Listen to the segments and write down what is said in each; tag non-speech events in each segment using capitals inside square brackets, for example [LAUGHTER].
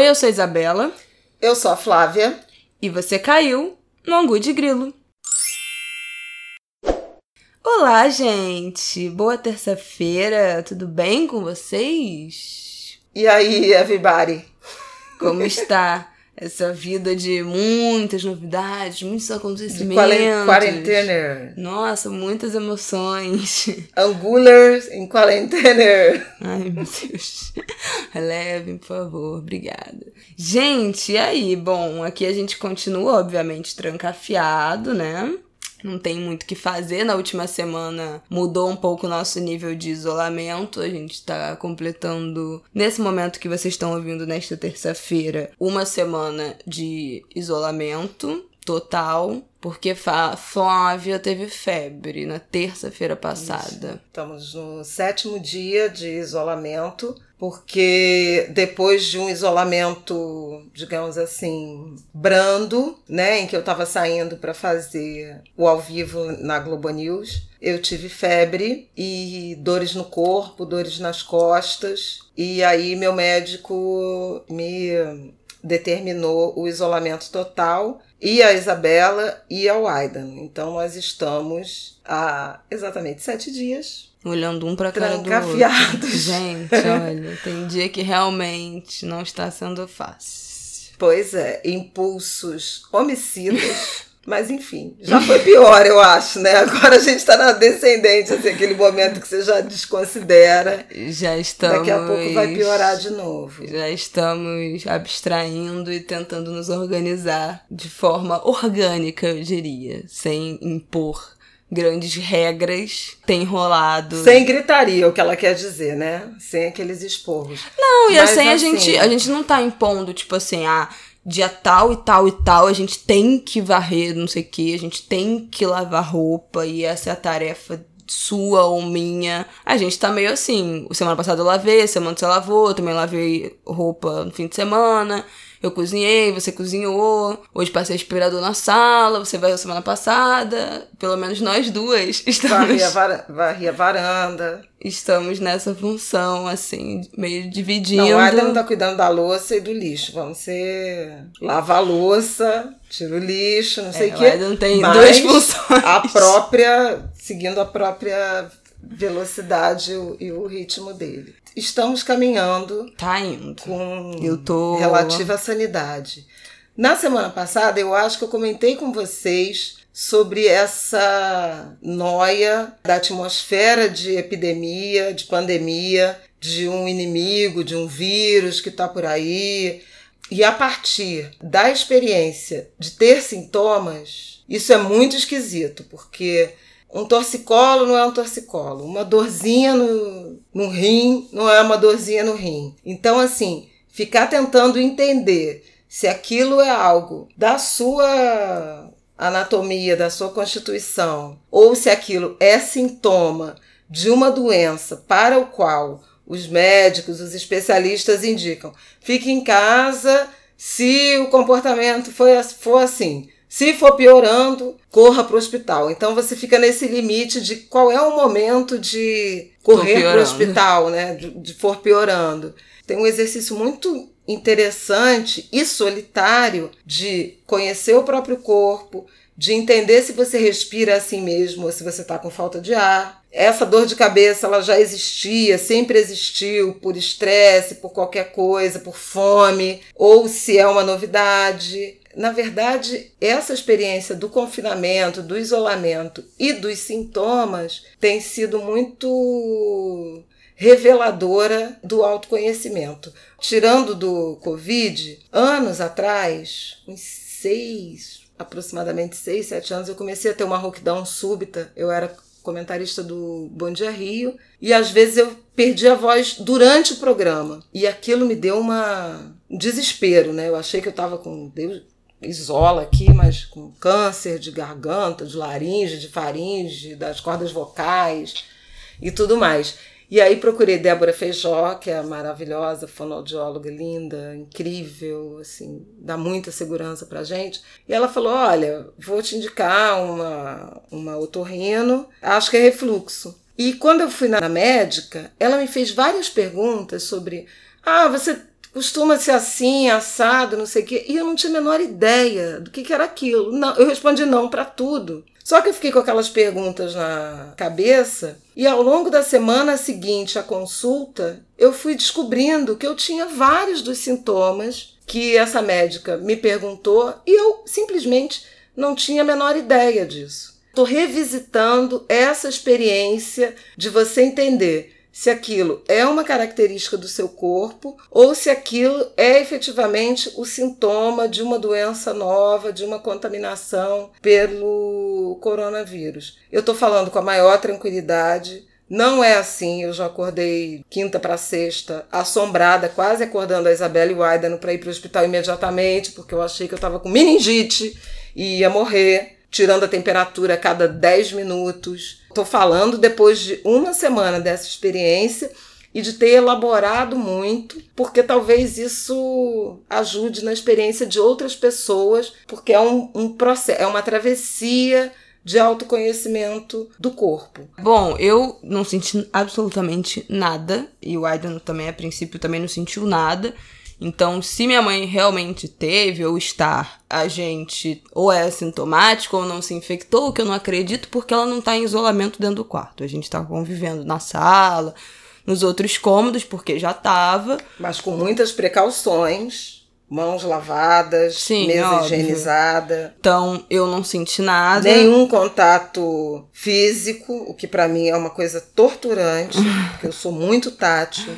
Oi, eu sou a Isabela. Eu sou a Flávia. E você caiu no Angu de Grilo. Olá, gente! Boa terça-feira, tudo bem com vocês? E aí, everybody? Como [LAUGHS] está essa vida de muitas novidades, muitos acontecimentos? Quarentena. Nossa, muitas emoções. [LAUGHS] Angulars em quarentena. Ai, meu Deus. Relevem, por favor. Obrigada. Gente, e aí? Bom, aqui a gente continua, obviamente, trancafiado, né? Não tem muito o que fazer. Na última semana mudou um pouco o nosso nível de isolamento. A gente está completando, nesse momento que vocês estão ouvindo nesta terça-feira, uma semana de isolamento total, porque Flávia teve febre na terça-feira passada. Isso. Estamos no sétimo dia de isolamento porque depois de um isolamento, digamos assim, brando, né, em que eu estava saindo para fazer o ao vivo na Globo News, eu tive febre e dores no corpo, dores nas costas, e aí meu médico me determinou o isolamento total e a Isabela e ao Aidan. Então nós estamos há exatamente sete dias Olhando um pra cara do outro. Gente, olha, tem dia que realmente não está sendo fácil. Pois é, impulsos homicidas. Mas enfim, já foi pior, eu acho, né? Agora a gente tá na descendente, assim, aquele momento que você já desconsidera. Já estamos. Daqui a pouco vai piorar de novo. Já estamos abstraindo e tentando nos organizar de forma orgânica, eu diria, sem impor grandes regras tem rolado. Sem gritaria, o que ela quer dizer, né? Sem aqueles esporros. Não, e Mas assim, a gente a gente não tá impondo, tipo assim, ah, dia tal e tal e tal, a gente tem que varrer, não sei o que, a gente tem que lavar roupa e essa é a tarefa sua ou minha. A gente tá meio assim. Semana passada eu lavei, semana você lavou, também lavei roupa no fim de semana. Eu cozinhei, você cozinhou. Hoje passei aspirador na sala, você veio semana passada. Pelo menos nós duas [LAUGHS] estamos. Varri a, varanda. Estamos nessa função, assim, meio dividindo. Não, o Adam tá cuidando da louça e do lixo. Vamos ser. Lava a louça, tira o lixo, não sei é, o quê. O Adam tem duas funções. A própria. Seguindo a própria velocidade e o ritmo dele estamos caminhando. Tá indo. Com eu tô relativa sanidade. Na semana passada, eu acho que eu comentei com vocês sobre essa noia da atmosfera de epidemia, de pandemia, de um inimigo, de um vírus que está por aí. E a partir da experiência de ter sintomas, isso é muito esquisito, porque um torcicolo não é um torcicolo. Uma dorzinha no, no rim não é uma dorzinha no rim. Então, assim, ficar tentando entender se aquilo é algo da sua anatomia, da sua constituição, ou se aquilo é sintoma de uma doença para o qual os médicos, os especialistas indicam, fique em casa se o comportamento for assim. Se for piorando, corra para o hospital. Então você fica nesse limite de qual é o momento de correr para o hospital, né? De, de for piorando. Tem um exercício muito interessante e solitário de conhecer o próprio corpo, de entender se você respira assim mesmo ou se você está com falta de ar. Essa dor de cabeça ela já existia, sempre existiu por estresse, por qualquer coisa, por fome, ou se é uma novidade na verdade, essa experiência do confinamento, do isolamento e dos sintomas tem sido muito reveladora do autoconhecimento. Tirando do Covid, anos atrás, uns seis, aproximadamente seis, sete anos, eu comecei a ter uma rouquidão súbita. Eu era comentarista do Bom Dia Rio, e às vezes eu perdi a voz durante o programa. E aquilo me deu uma um desespero, né? Eu achei que eu estava com Deus, isola aqui, mas com câncer de garganta, de laringe, de faringe, das cordas vocais e tudo mais. E aí procurei Débora Feijó, que é maravilhosa, fonoaudióloga linda, incrível, assim, dá muita segurança pra gente. E ela falou: "Olha, vou te indicar uma uma otorrino, acho que é refluxo". E quando eu fui na médica, ela me fez várias perguntas sobre: "Ah, você costuma ser assim, assado, não sei o quê. E eu não tinha a menor ideia do que, que era aquilo. Não, eu respondi não para tudo. Só que eu fiquei com aquelas perguntas na cabeça e ao longo da semana seguinte à consulta, eu fui descobrindo que eu tinha vários dos sintomas que essa médica me perguntou e eu simplesmente não tinha a menor ideia disso. Estou revisitando essa experiência de você entender se aquilo é uma característica do seu corpo ou se aquilo é efetivamente o sintoma de uma doença nova, de uma contaminação pelo coronavírus. Eu estou falando com a maior tranquilidade. Não é assim, eu já acordei quinta para sexta, assombrada, quase acordando a Isabela e o para ir para o hospital imediatamente, porque eu achei que eu estava com meningite e ia morrer, tirando a temperatura a cada 10 minutos. Estou falando depois de uma semana dessa experiência e de ter elaborado muito, porque talvez isso ajude na experiência de outras pessoas, porque é um, um processo, é uma travessia de autoconhecimento do corpo. Bom, eu não senti absolutamente nada, e o Aidan também, a princípio, também não sentiu nada. Então, se minha mãe realmente teve ou está, a gente ou é assintomático ou não se infectou, o que eu não acredito, porque ela não está em isolamento dentro do quarto. A gente está convivendo na sala, nos outros cômodos, porque já estava. Mas com muitas precauções. Mãos lavadas, Sim, mesa óbvio. higienizada. Então, eu não senti nada. Nenhum contato físico, o que para mim é uma coisa torturante, porque eu sou muito tátil.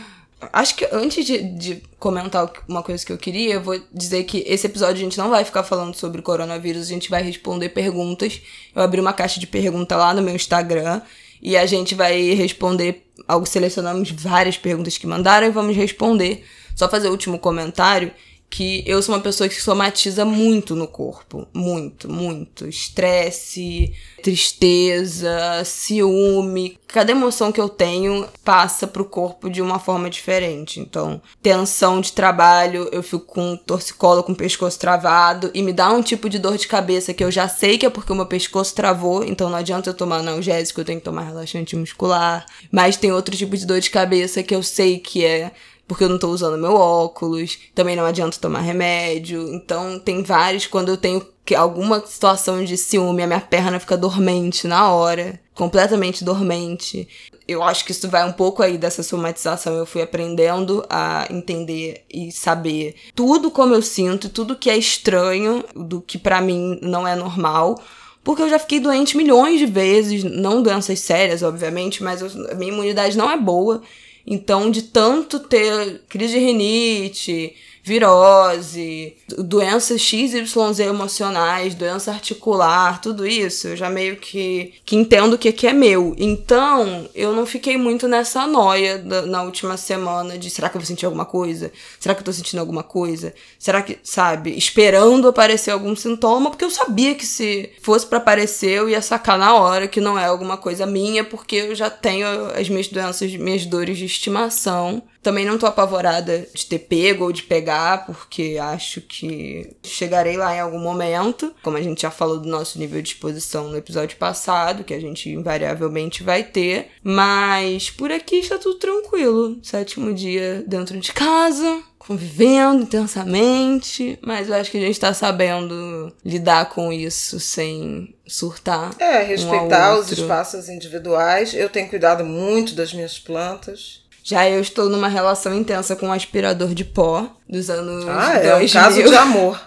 Acho que antes de, de, comentar uma coisa que eu queria, eu vou dizer que esse episódio a gente não vai ficar falando sobre coronavírus, a gente vai responder perguntas. Eu abri uma caixa de pergunta lá no meu Instagram e a gente vai responder. Algo selecionamos várias perguntas que mandaram e vamos responder. Só fazer o último comentário que eu sou uma pessoa que somatiza muito no corpo. Muito, muito. Estresse, tristeza, ciúme. Cada emoção que eu tenho passa pro corpo de uma forma diferente. Então, tensão de trabalho, eu fico com torcicolo, com o pescoço travado e me dá um tipo de dor de cabeça que eu já sei que é porque o meu pescoço travou, então não adianta eu tomar analgésico, eu tenho que tomar relaxante muscular. Mas tem outro tipo de dor de cabeça que eu sei que é porque eu não tô usando meu óculos, também não adianta tomar remédio. Então tem vários quando eu tenho que alguma situação de ciúme, a minha perna fica dormente na hora, completamente dormente. Eu acho que isso vai um pouco aí dessa somatização. Eu fui aprendendo a entender e saber tudo como eu sinto, tudo que é estranho, do que para mim não é normal. Porque eu já fiquei doente milhões de vezes, não doenças sérias, obviamente, mas a minha imunidade não é boa. Então, de tanto ter crise de rinite, virose, doenças XYZ emocionais, doença articular, tudo isso, eu já meio que, que entendo o que, que é meu. Então, eu não fiquei muito nessa noia da, na última semana de será que eu vou sentir alguma coisa? Será que eu tô sentindo alguma coisa? Será que, sabe, esperando aparecer algum sintoma, porque eu sabia que se fosse para aparecer, eu ia sacar na hora que não é alguma coisa minha, porque eu já tenho as minhas doenças, minhas dores de estimação. Também não tô apavorada de ter pego ou de pegar, porque acho que chegarei lá em algum momento. Como a gente já falou do nosso nível de exposição no episódio passado, que a gente invariavelmente vai ter. Mas por aqui está tudo tranquilo. Sétimo dia dentro de casa, convivendo intensamente, mas eu acho que a gente tá sabendo lidar com isso sem surtar. É, respeitar um os espaços individuais. Eu tenho cuidado muito das minhas plantas. Já eu estou numa relação intensa com um aspirador de pó dos anos ah, é um caso de amor.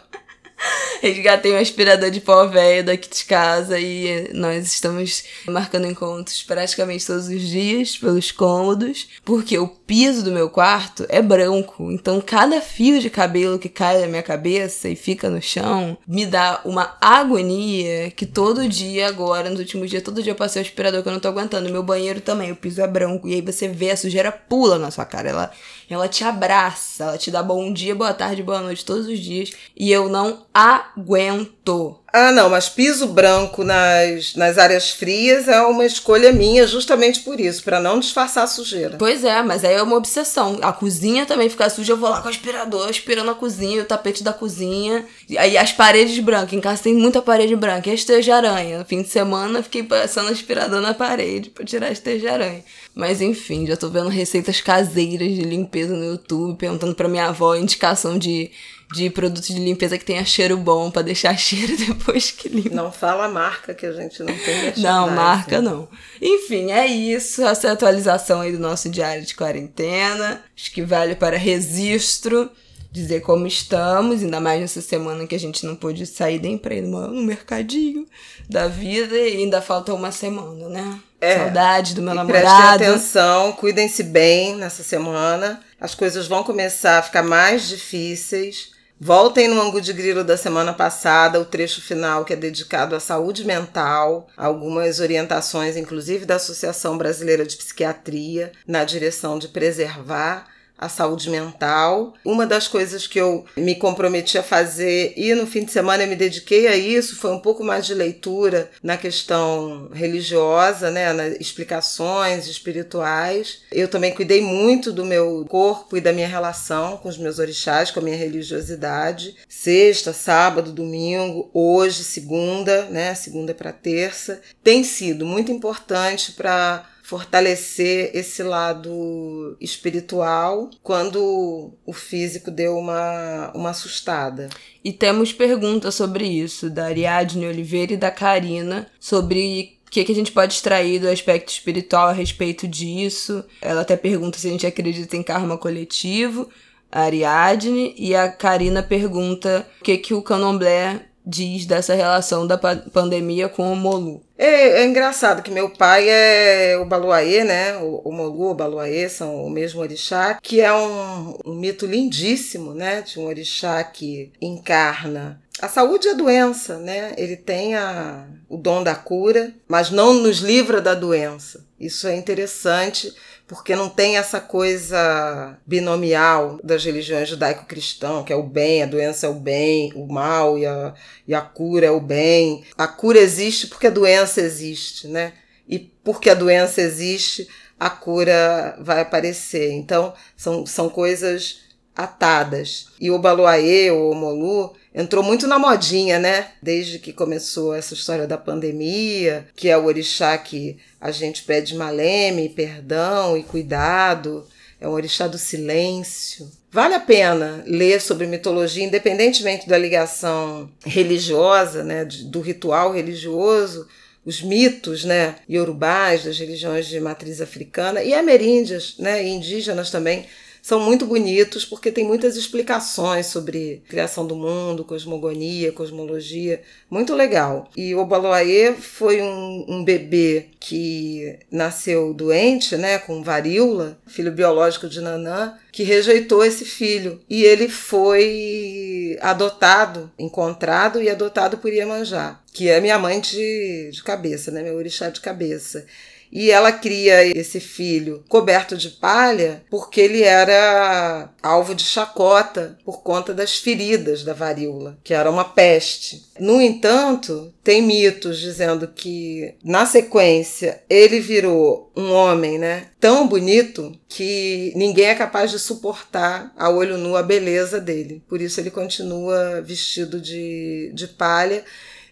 Resgatei um aspirador de pó velho daqui de casa e nós estamos marcando encontros praticamente todos os dias pelos cômodos, porque o piso do meu quarto é branco, então cada fio de cabelo que cai da minha cabeça e fica no chão me dá uma agonia que todo dia agora, nos últimos dias, todo dia eu passei o aspirador que eu não tô aguentando. Meu banheiro também, o piso é branco, e aí você vê a sujeira pula na sua cara, ela ela te abraça, ela te dá bom dia, boa tarde, boa noite todos os dias. E eu não aguento. Ah, não, mas piso branco nas, nas áreas frias é uma escolha minha justamente por isso, para não disfarçar a sujeira. Pois é, mas aí é uma obsessão. A cozinha também fica suja, eu vou lá com o aspirador, aspirando a cozinha, o tapete da cozinha. E aí as paredes brancas, em casa tem muita parede branca. E a esteja aranha. No fim de semana fiquei passando aspirador na parede pra tirar a esteja aranha. Mas enfim, já tô vendo receitas caseiras de limpeza no YouTube, perguntando pra minha avó indicação de de produtos de limpeza que tenha cheiro bom para deixar [LAUGHS] cheiro depois que limpa. Não fala marca que a gente não tem Não, marca não. Enfim, é isso. Essa é a atualização aí do nosso diário de quarentena. Acho que vale para registro dizer como estamos, ainda mais nessa semana que a gente não pôde sair nem pra ir no, no mercadinho da vida e ainda falta uma semana, né? É. Saudade do meu e namorado. Prestem atenção, cuidem-se bem nessa semana. As coisas vão começar a ficar mais difíceis. Voltem no ângulo de grilo da semana passada, o trecho final que é dedicado à saúde mental, algumas orientações, inclusive da Associação Brasileira de Psiquiatria, na direção de preservar a saúde mental. Uma das coisas que eu me comprometi a fazer e no fim de semana eu me dediquei a isso foi um pouco mais de leitura na questão religiosa, né, nas explicações espirituais. Eu também cuidei muito do meu corpo e da minha relação com os meus orixás, com a minha religiosidade. Sexta, sábado, domingo, hoje, segunda, né, segunda para terça, tem sido muito importante para fortalecer esse lado espiritual quando o físico deu uma, uma assustada. E temos perguntas sobre isso, da Ariadne Oliveira e da Karina, sobre o que, que a gente pode extrair do aspecto espiritual a respeito disso. Ela até pergunta se a gente acredita em karma coletivo, a Ariadne, e a Karina pergunta o que, que o candomblé diz dessa relação da pandemia com o Molu. É, é, engraçado que meu pai é o Baluaê, né? O, o Molu, o Baluaê são o mesmo orixá, que é um, um mito lindíssimo, né? De um orixá que encarna a saúde e a doença, né? Ele tem a, o dom da cura, mas não nos livra da doença. Isso é interessante porque não tem essa coisa binomial das religiões judaico-cristão, que é o bem, a doença é o bem, o mal e a, e a cura é o bem. A cura existe porque a doença existe, né? E porque a doença existe, a cura vai aparecer. Então, são, são coisas atadas. E o Baluaê, ou o Molu, entrou muito na modinha, né? Desde que começou essa história da pandemia, que é o orixá que a gente pede maleme, perdão e cuidado. É um orixá do silêncio. Vale a pena ler sobre mitologia, independentemente da ligação religiosa, né, do ritual religioso, os mitos, né, iorubás das religiões de matriz africana e ameríndias, né, e indígenas também são muito bonitos porque tem muitas explicações sobre criação do mundo, cosmogonia, cosmologia, muito legal. E o Baloaê foi um, um bebê que nasceu doente, né, com varíola, filho biológico de Nanã, que rejeitou esse filho e ele foi adotado, encontrado e adotado por Iemanjá, que é minha mãe de, de cabeça, né, meu orixá de cabeça. E ela cria esse filho coberto de palha porque ele era alvo de chacota por conta das feridas da varíola, que era uma peste. No entanto, tem mitos dizendo que na sequência ele virou um homem, né, tão bonito que ninguém é capaz de suportar a olho nu a beleza dele. Por isso ele continua vestido de, de palha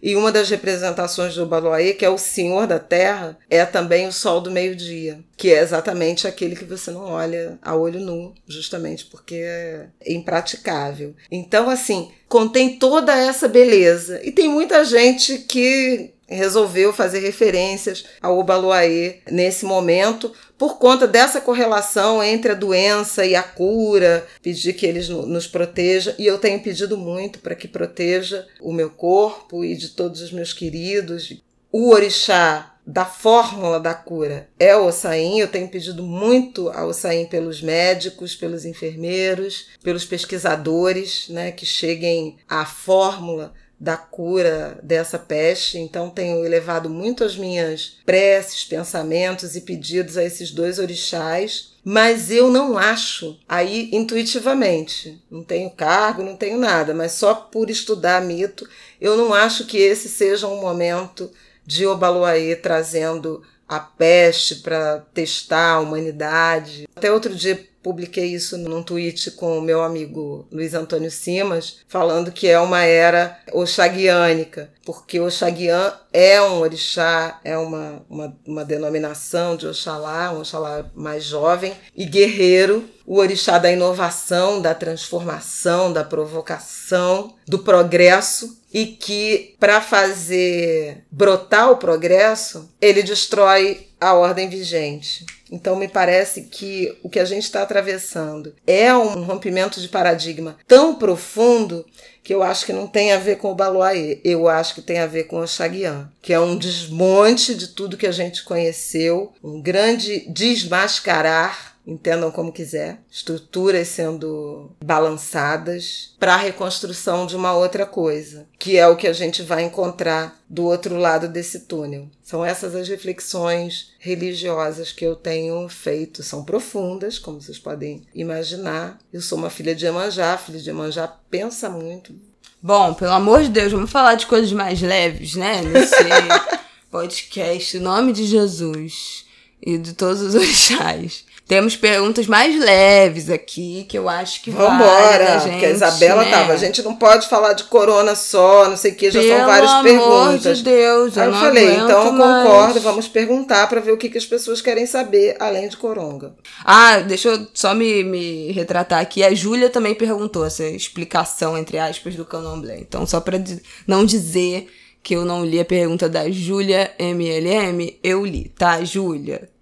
e uma das representações do Baloaê, que é o Senhor da Terra, é também o Sol do Meio-Dia, que é exatamente aquele que você não olha a olho nu, justamente porque é impraticável. Então, assim, contém toda essa beleza. E tem muita gente que resolveu fazer referências ao Obaloaê nesse momento, por conta dessa correlação entre a doença e a cura, pedir que eles nos proteja e eu tenho pedido muito para que proteja o meu corpo e de todos os meus queridos. O orixá da fórmula da cura é o Ossain. Eu tenho pedido muito ao Ossain pelos médicos, pelos enfermeiros, pelos pesquisadores, né, que cheguem à fórmula da cura dessa peste, então tenho elevado muito as minhas preces, pensamentos e pedidos a esses dois orixás. mas eu não acho, aí intuitivamente, não tenho cargo, não tenho nada, mas só por estudar mito, eu não acho que esse seja um momento de Obaloaê trazendo a peste para testar a humanidade. Até outro dia publiquei isso num tweet com o meu amigo Luiz Antônio Simas, falando que é uma era oxaguiânica, porque Oxaguian é um orixá, é uma, uma, uma denominação de Oxalá, um Oxalá mais jovem e guerreiro, o orixá da inovação, da transformação, da provocação, do progresso, e que para fazer brotar o progresso, ele destrói a ordem vigente. Então, me parece que o que a gente está atravessando é um rompimento de paradigma tão profundo que eu acho que não tem a ver com o Baluaê, eu acho que tem a ver com o Xaguian, que é um desmonte de tudo que a gente conheceu, um grande desmascarar entendam como quiser, estruturas sendo balançadas para a reconstrução de uma outra coisa, que é o que a gente vai encontrar do outro lado desse túnel. São essas as reflexões religiosas que eu tenho feito, são profundas, como vocês podem imaginar. Eu sou uma filha de Emanjá, filha de Emanjá pensa muito. Bom, pelo amor de Deus, vamos falar de coisas mais leves, né? Nesse [LAUGHS] podcast, em nome de Jesus e de todos os orixás. Temos perguntas mais leves aqui, que eu acho que Vambora, vale gente, a Isabela né? tava. A gente não pode falar de corona só, não sei o que, já Pelo são várias amor perguntas. De Deus, Aí eu, eu falei, então eu concordo, vamos perguntar para ver o que, que as pessoas querem saber, além de coronga. Ah, deixa eu só me, me retratar aqui. A Júlia também perguntou essa explicação, entre aspas, do candomblé. Então, só para não dizer que eu não li a pergunta da Júlia MLM, eu li, tá, Júlia?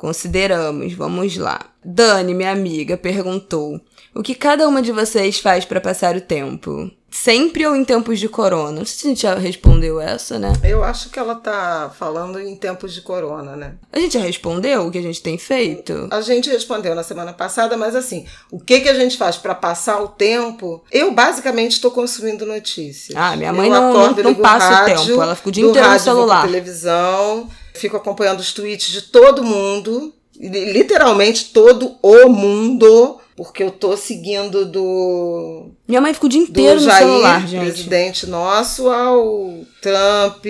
Consideramos, vamos lá. Dani, minha amiga, perguntou: O que cada uma de vocês faz para passar o tempo? Sempre ou em tempos de corona? Não sei se a gente já respondeu essa, né? Eu acho que ela tá falando em tempos de corona, né? A gente já respondeu o que a gente tem feito? A gente respondeu na semana passada, mas assim, o que que a gente faz para passar o tempo? Eu basicamente estou consumindo notícias. Ah, minha mãe eu não, acordo, não, não passa o, rádio, o tempo, ela fica o dia inteiro no celular. televisão, Fico acompanhando os tweets de todo mundo, literalmente todo o mundo, porque eu tô seguindo do. Minha mãe ficou o dia inteiro no Jair, celular, gente. presidente nosso, ao Trump,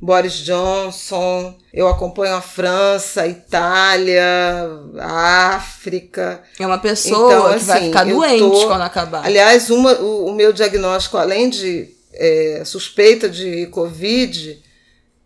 Boris Johnson. Eu acompanho a França, a Itália, a África. É uma pessoa então, que assim, vai ficar doente tô... quando acabar. Aliás, uma, o, o meu diagnóstico, além de é, suspeita de Covid,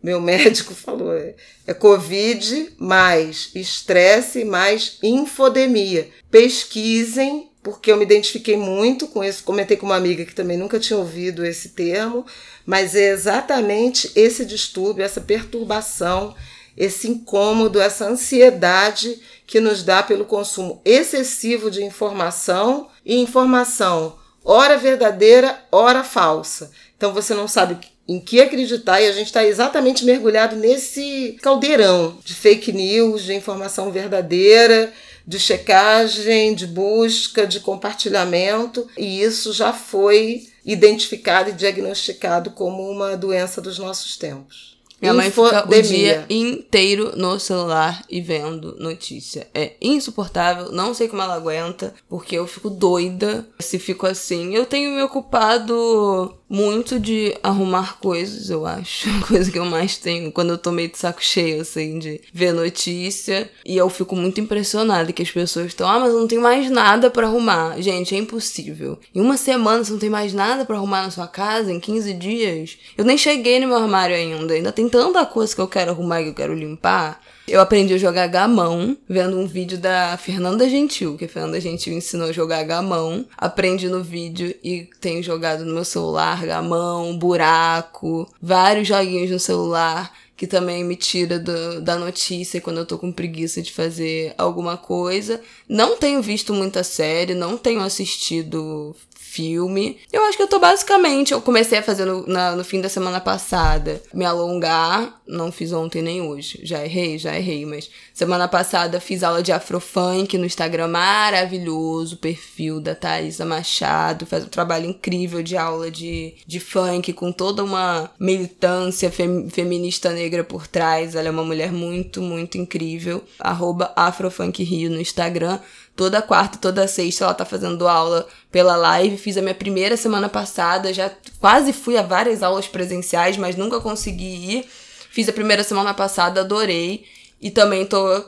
meu médico [LAUGHS] falou, é, é Covid mais estresse mais infodemia. Pesquisem, porque eu me identifiquei muito com isso. Comentei com uma amiga que também nunca tinha ouvido esse termo, mas é exatamente esse distúrbio, essa perturbação, esse incômodo, essa ansiedade que nos dá pelo consumo excessivo de informação e informação ora verdadeira, ora falsa. Então você não sabe em que acreditar e a gente está exatamente mergulhado nesse caldeirão de fake news, de informação verdadeira, de checagem, de busca, de compartilhamento, e isso já foi identificado e diagnosticado como uma doença dos nossos tempos. Minha mãe fica o dia inteiro no celular e vendo notícia. É insuportável, não sei como ela aguenta, porque eu fico doida se fico assim. Eu tenho me ocupado muito de arrumar coisas, eu acho. [LAUGHS] A coisa que eu mais tenho quando eu tô meio de saco cheio, assim, de ver notícia. E eu fico muito impressionada que as pessoas estão, ah, mas eu não tenho mais nada para arrumar. Gente, é impossível. Em uma semana você não tem mais nada para arrumar na sua casa, em 15 dias. Eu nem cheguei no meu armário ainda. Ainda tem tanta coisa que eu quero arrumar e que eu quero limpar. Eu aprendi a jogar gamão vendo um vídeo da Fernanda Gentil, que a Fernanda Gentil ensinou a jogar gamão. Aprendi no vídeo e tenho jogado no meu celular gamão, buraco, vários joguinhos no celular que também me tira do, da notícia quando eu tô com preguiça de fazer alguma coisa. Não tenho visto muita série, não tenho assistido filme. Eu acho que eu tô basicamente, eu comecei a fazer no, na, no fim da semana passada, me alongar, não fiz ontem nem hoje, já errei, já errei, mas semana passada fiz aula de afrofunk no Instagram maravilhoso, perfil da Thaisa Machado, faz um trabalho incrível de aula de, de funk com toda uma militância fem, feminista negra por trás, ela é uma mulher muito, muito incrível, arroba afrofunkrio no Instagram, toda quarta toda sexta ela tá fazendo aula pela live. Fiz a minha primeira semana passada, já quase fui a várias aulas presenciais, mas nunca consegui ir. Fiz a primeira semana passada, adorei. E também tô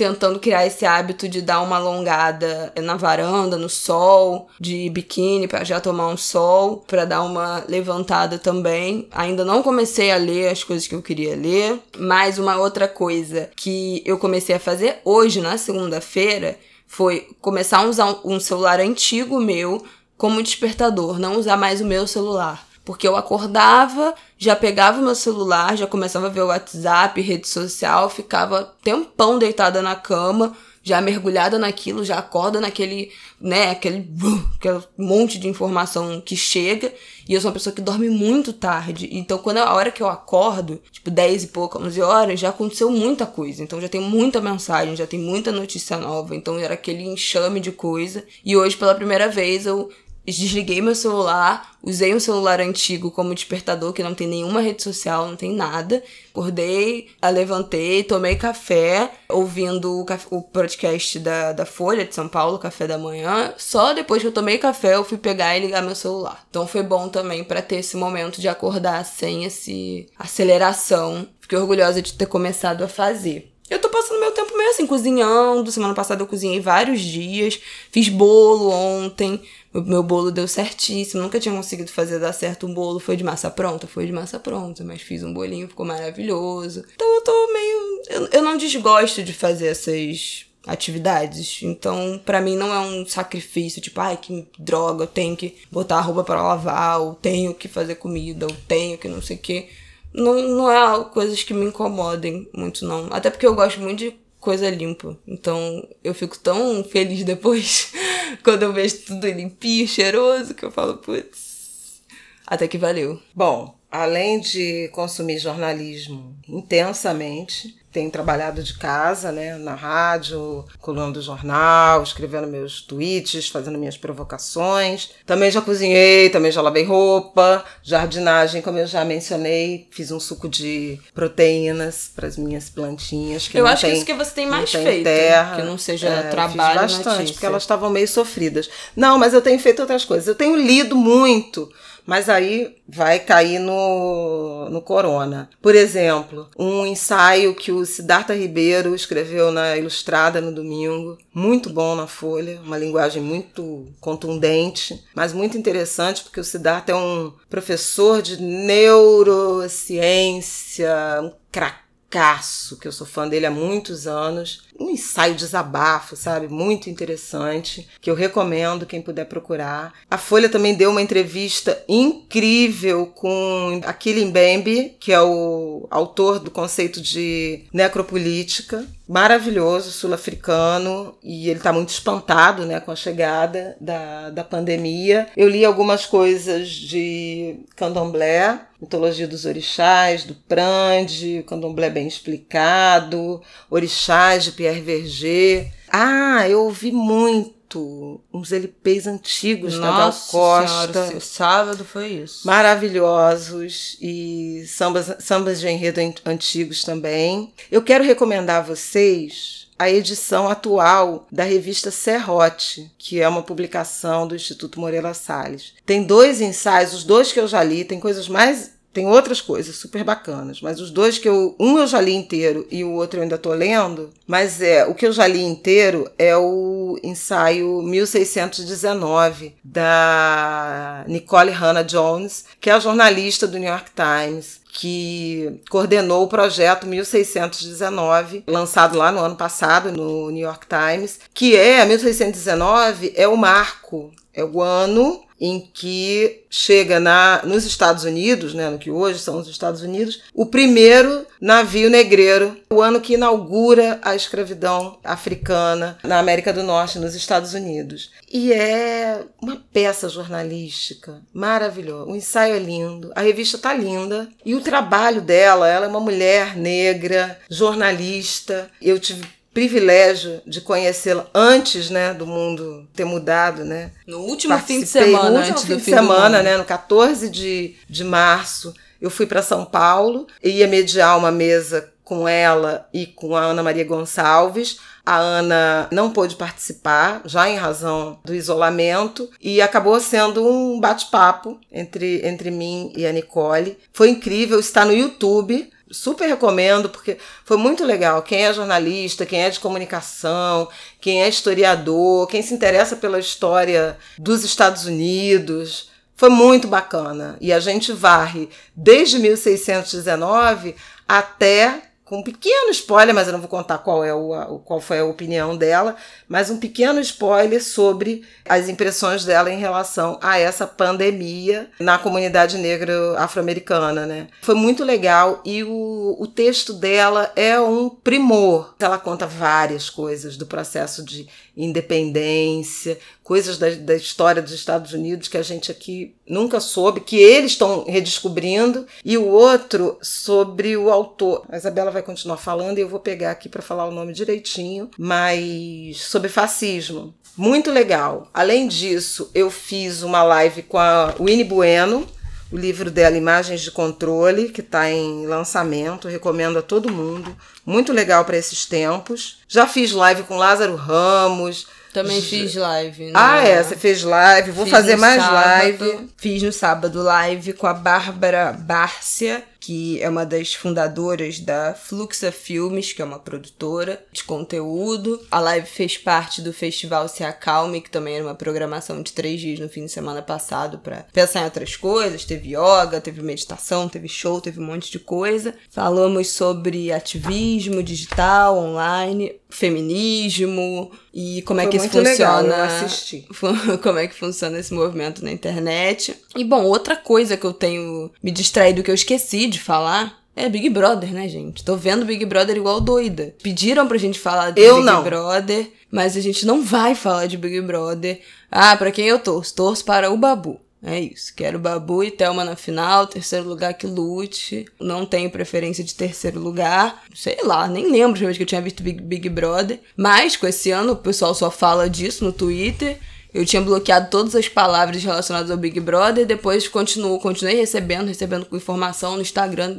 tentando criar esse hábito de dar uma alongada na varanda, no sol, de biquíni para já tomar um sol, para dar uma levantada também. Ainda não comecei a ler as coisas que eu queria ler, mas uma outra coisa que eu comecei a fazer hoje na segunda-feira foi começar a usar um celular antigo meu como despertador, não usar mais o meu celular. Porque eu acordava, já pegava o meu celular, já começava a ver o WhatsApp, rede social, ficava tempão deitada na cama, já mergulhada naquilo, já acorda naquele, né, aquele, [LAUGHS] aquele monte de informação que chega. E eu sou uma pessoa que dorme muito tarde. Então, quando é a hora que eu acordo, tipo 10 e pouco, 11 horas, já aconteceu muita coisa. Então, já tem muita mensagem, já tem muita notícia nova. Então, era aquele enxame de coisa. E hoje, pela primeira vez, eu desliguei meu celular, usei um celular antigo como despertador, que não tem nenhuma rede social, não tem nada. Acordei, levantei, tomei café, ouvindo o, podcast da, da Folha de São Paulo, Café da Manhã. Só depois que eu tomei café, eu fui pegar e ligar meu celular. Então foi bom também para ter esse momento de acordar sem esse aceleração. Fiquei orgulhosa de ter começado a fazer. Eu tô passando meu tempo meio assim, cozinhando. Semana passada eu cozinhei vários dias. Fiz bolo ontem. Meu, bolo deu certíssimo. Nunca tinha conseguido fazer dar certo um bolo. Foi de massa pronta? Foi de massa pronta. Mas fiz um bolinho, ficou maravilhoso. Então eu tô meio. Eu, eu não desgosto de fazer essas atividades. Então, para mim não é um sacrifício, tipo, ai, que droga, eu tenho que botar a roupa para lavar, ou tenho que fazer comida, ou tenho que não sei o quê não, não é coisas que me incomodem muito, não. Até porque eu gosto muito de coisa limpa. Então eu fico tão feliz depois [LAUGHS] quando eu vejo tudo limpinho, cheiroso, que eu falo, putz, até que valeu. Bom, além de consumir jornalismo intensamente, tenho trabalhado de casa, né, na rádio, colando do jornal, escrevendo meus tweets, fazendo minhas provocações. Também já cozinhei, também já lavei roupa, jardinagem, como eu já mencionei, fiz um suco de proteínas para as minhas plantinhas. Que eu acho tem, que isso que você tem mais tem feito, terra. que não seja é, trabalho fiz bastante, porque elas estavam meio sofridas. Não, mas eu tenho feito outras coisas. Eu tenho lido muito mas aí vai cair no, no corona. Por exemplo, um ensaio que o Siddhartha Ribeiro escreveu na Ilustrada no domingo, muito bom na Folha, uma linguagem muito contundente, mas muito interessante porque o Siddhartha é um professor de neurociência, um craque Casso, que eu sou fã dele há muitos anos. Um ensaio desabafo, sabe? Muito interessante, que eu recomendo quem puder procurar. A Folha também deu uma entrevista incrível com Aquile Mbembe, que é o autor do conceito de necropolítica. Maravilhoso, sul-africano, e ele está muito espantado né, com a chegada da, da pandemia. Eu li algumas coisas de Candomblé, mitologia dos orixás, do Prande, candomblé bem explicado, orixás de Pierre Verger. Ah, eu ouvi muito uns LPs antigos da Gal Costa. Senhora, sábado foi isso. Maravilhosos e sambas, sambas de enredo antigos também. Eu quero recomendar a vocês a edição atual da revista Serrote, que é uma publicação do Instituto Moreira Salles. Tem dois ensaios, os dois que eu já li, tem coisas mais tem outras coisas super bacanas, mas os dois que eu. Um eu já li inteiro e o outro eu ainda tô lendo. Mas é o que eu já li inteiro é o ensaio 1619 da Nicole Hannah Jones, que é a jornalista do New York Times que coordenou o projeto 1619, lançado lá no ano passado no New York Times, que é 1619 é o marco, é o ano em que chega na, nos Estados Unidos, né, no que hoje são os Estados Unidos, o primeiro navio negreiro, o ano que inaugura a escravidão africana na América do Norte, nos Estados Unidos. E é uma peça jornalística maravilhosa. O ensaio é lindo, a revista tá linda e o trabalho dela, ela é uma mulher negra, jornalista. Eu tive privilégio de conhecê-la antes, né, do mundo ter mudado, né? No último fim de semana, no último fim de semana, né, no 14 de, de março, eu fui para São Paulo e ia mediar uma mesa com ela e com a Ana Maria Gonçalves. A Ana não pôde participar, já em razão do isolamento, e acabou sendo um bate-papo entre, entre mim e a Nicole. Foi incrível, está no YouTube super recomendo, porque foi muito legal. Quem é jornalista, quem é de comunicação, quem é historiador, quem se interessa pela história dos Estados Unidos. Foi muito bacana. E a gente varre desde 1619 até com um pequeno spoiler, mas eu não vou contar qual, é o, qual foi a opinião dela, mas um pequeno spoiler sobre as impressões dela em relação a essa pandemia na comunidade negra afro-americana, né? Foi muito legal e o, o texto dela é um primor. Ela conta várias coisas do processo de independência, coisas da, da, história dos Estados Unidos que a gente aqui nunca soube, que eles estão redescobrindo, e o outro sobre o autor. A Isabela vai continuar falando e eu vou pegar aqui para falar o nome direitinho, mas sobre fascismo. Muito legal. Além disso, eu fiz uma live com a Winnie Bueno, o livro dela Imagens de Controle, que está em lançamento, recomendo a todo mundo. Muito legal para esses tempos. Já fiz live com Lázaro Ramos. Também fiz live. Né? Ah, é? Você fez live. Vou fiz fazer mais sábado, live. Fiz no sábado live com a Bárbara Bárcia, que é uma das fundadoras da Fluxa Filmes, que é uma produtora de conteúdo. A live fez parte do Festival Se Acalme, que também era uma programação de três dias no fim de semana passado para pensar em outras coisas. Teve yoga, teve meditação, teve show, teve um monte de coisa. Falamos sobre ativismo digital, online, feminismo e como é Foi é que isso funciona. Legal, eu assisti. [LAUGHS] Como é que funciona esse movimento na internet. E bom, outra coisa que eu tenho me distraído que eu esqueci de falar é Big Brother, né, gente? Tô vendo Big Brother igual doida. Pediram pra gente falar de eu Big não. Brother, mas a gente não vai falar de Big Brother. Ah, pra quem eu torço? Torço para o Babu. É isso. Quero Babu e Thelma na final, terceiro lugar que lute. Não tenho preferência de terceiro lugar. Sei lá, nem lembro de vez que eu tinha visto Big, Big Brother. Mas com esse ano o pessoal só fala disso no Twitter. Eu tinha bloqueado todas as palavras relacionadas ao Big Brother, depois continuou, continuei recebendo, recebendo informação no Instagram.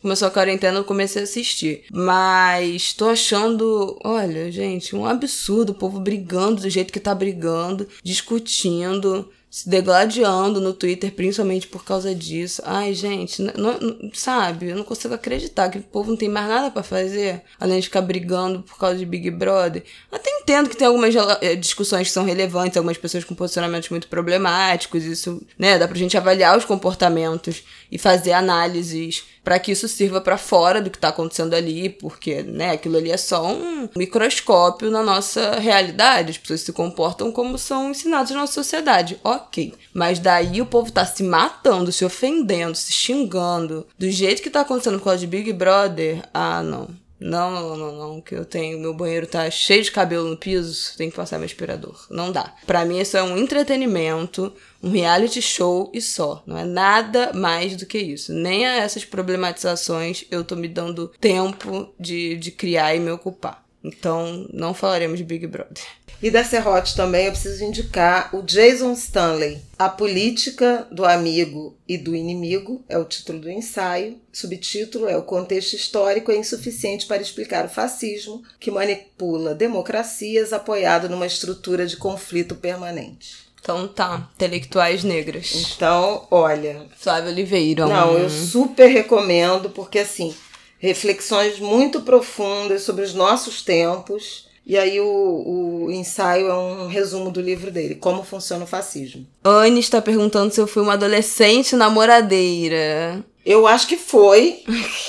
Começou a quarentena, eu comecei a assistir. Mas tô achando, olha, gente, um absurdo o povo brigando do jeito que tá brigando, discutindo se degladiando no Twitter, principalmente por causa disso. Ai, gente, não, não, sabe? Eu não consigo acreditar que o povo não tem mais nada para fazer além de ficar brigando por causa de Big Brother. Até entendo que tem algumas eh, discussões que são relevantes, algumas pessoas com posicionamentos muito problemáticos, isso, né? Dá pra gente avaliar os comportamentos e fazer análises para que isso sirva para fora do que está acontecendo ali, porque, né, aquilo ali é só um microscópio na nossa realidade. As pessoas se comportam como são ensinadas na nossa sociedade. OK. Mas daí o povo tá se matando, se ofendendo, se xingando, do jeito que tá acontecendo com a de Big Brother. Ah, não. Não, não, não, não, que eu tenho, meu banheiro tá cheio de cabelo no piso, tem que passar meu aspirador. Não dá. Para mim isso é um entretenimento, um reality show e só. Não é nada mais do que isso. Nem a essas problematizações eu tô me dando tempo de, de criar e me ocupar. Então, não falaremos de Big Brother. E da Serrote também eu preciso indicar o Jason Stanley. A Política do Amigo e do Inimigo é o título do ensaio. Subtítulo é O Contexto Histórico é Insuficiente para Explicar o Fascismo, que manipula democracias apoiado numa estrutura de conflito permanente. Então tá, intelectuais negras. Então, olha. Flávia Oliveira. Não, eu super recomendo, porque assim, reflexões muito profundas sobre os nossos tempos e aí o, o ensaio é um resumo do livro dele, Como Funciona o Fascismo. Anne está perguntando se eu fui uma adolescente namoradeira. Eu acho que foi,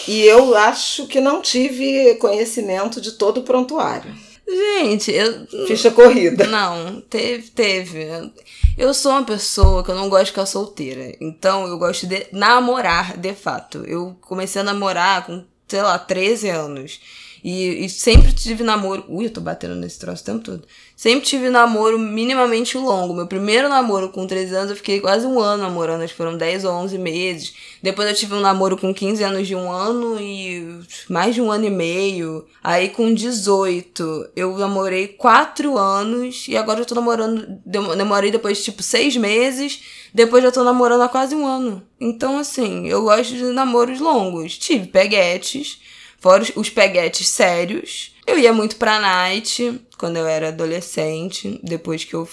e eu acho que não tive conhecimento de todo o prontuário. Gente, eu. Ficha corrida. Não, teve, teve. Eu sou uma pessoa que eu não gosto de ficar solteira. Então eu gosto de namorar, de fato. Eu comecei a namorar com, sei lá, 13 anos. E, e, sempre tive namoro. Ui, eu tô batendo nesse troço o tempo todo. Sempre tive namoro minimamente longo. Meu primeiro namoro com 13 anos, eu fiquei quase um ano namorando, acho que foram 10 ou 11 meses. Depois eu tive um namoro com 15 anos de um ano e mais de um ano e meio. Aí com 18, eu namorei 4 anos e agora eu tô namorando. Demorei depois, tipo, 6 meses. Depois já tô namorando há quase um ano. Então, assim, eu gosto de namoros longos. Tive peguetes Fora os, os peguetes sérios. Eu ia muito pra night quando eu era adolescente. Depois que eu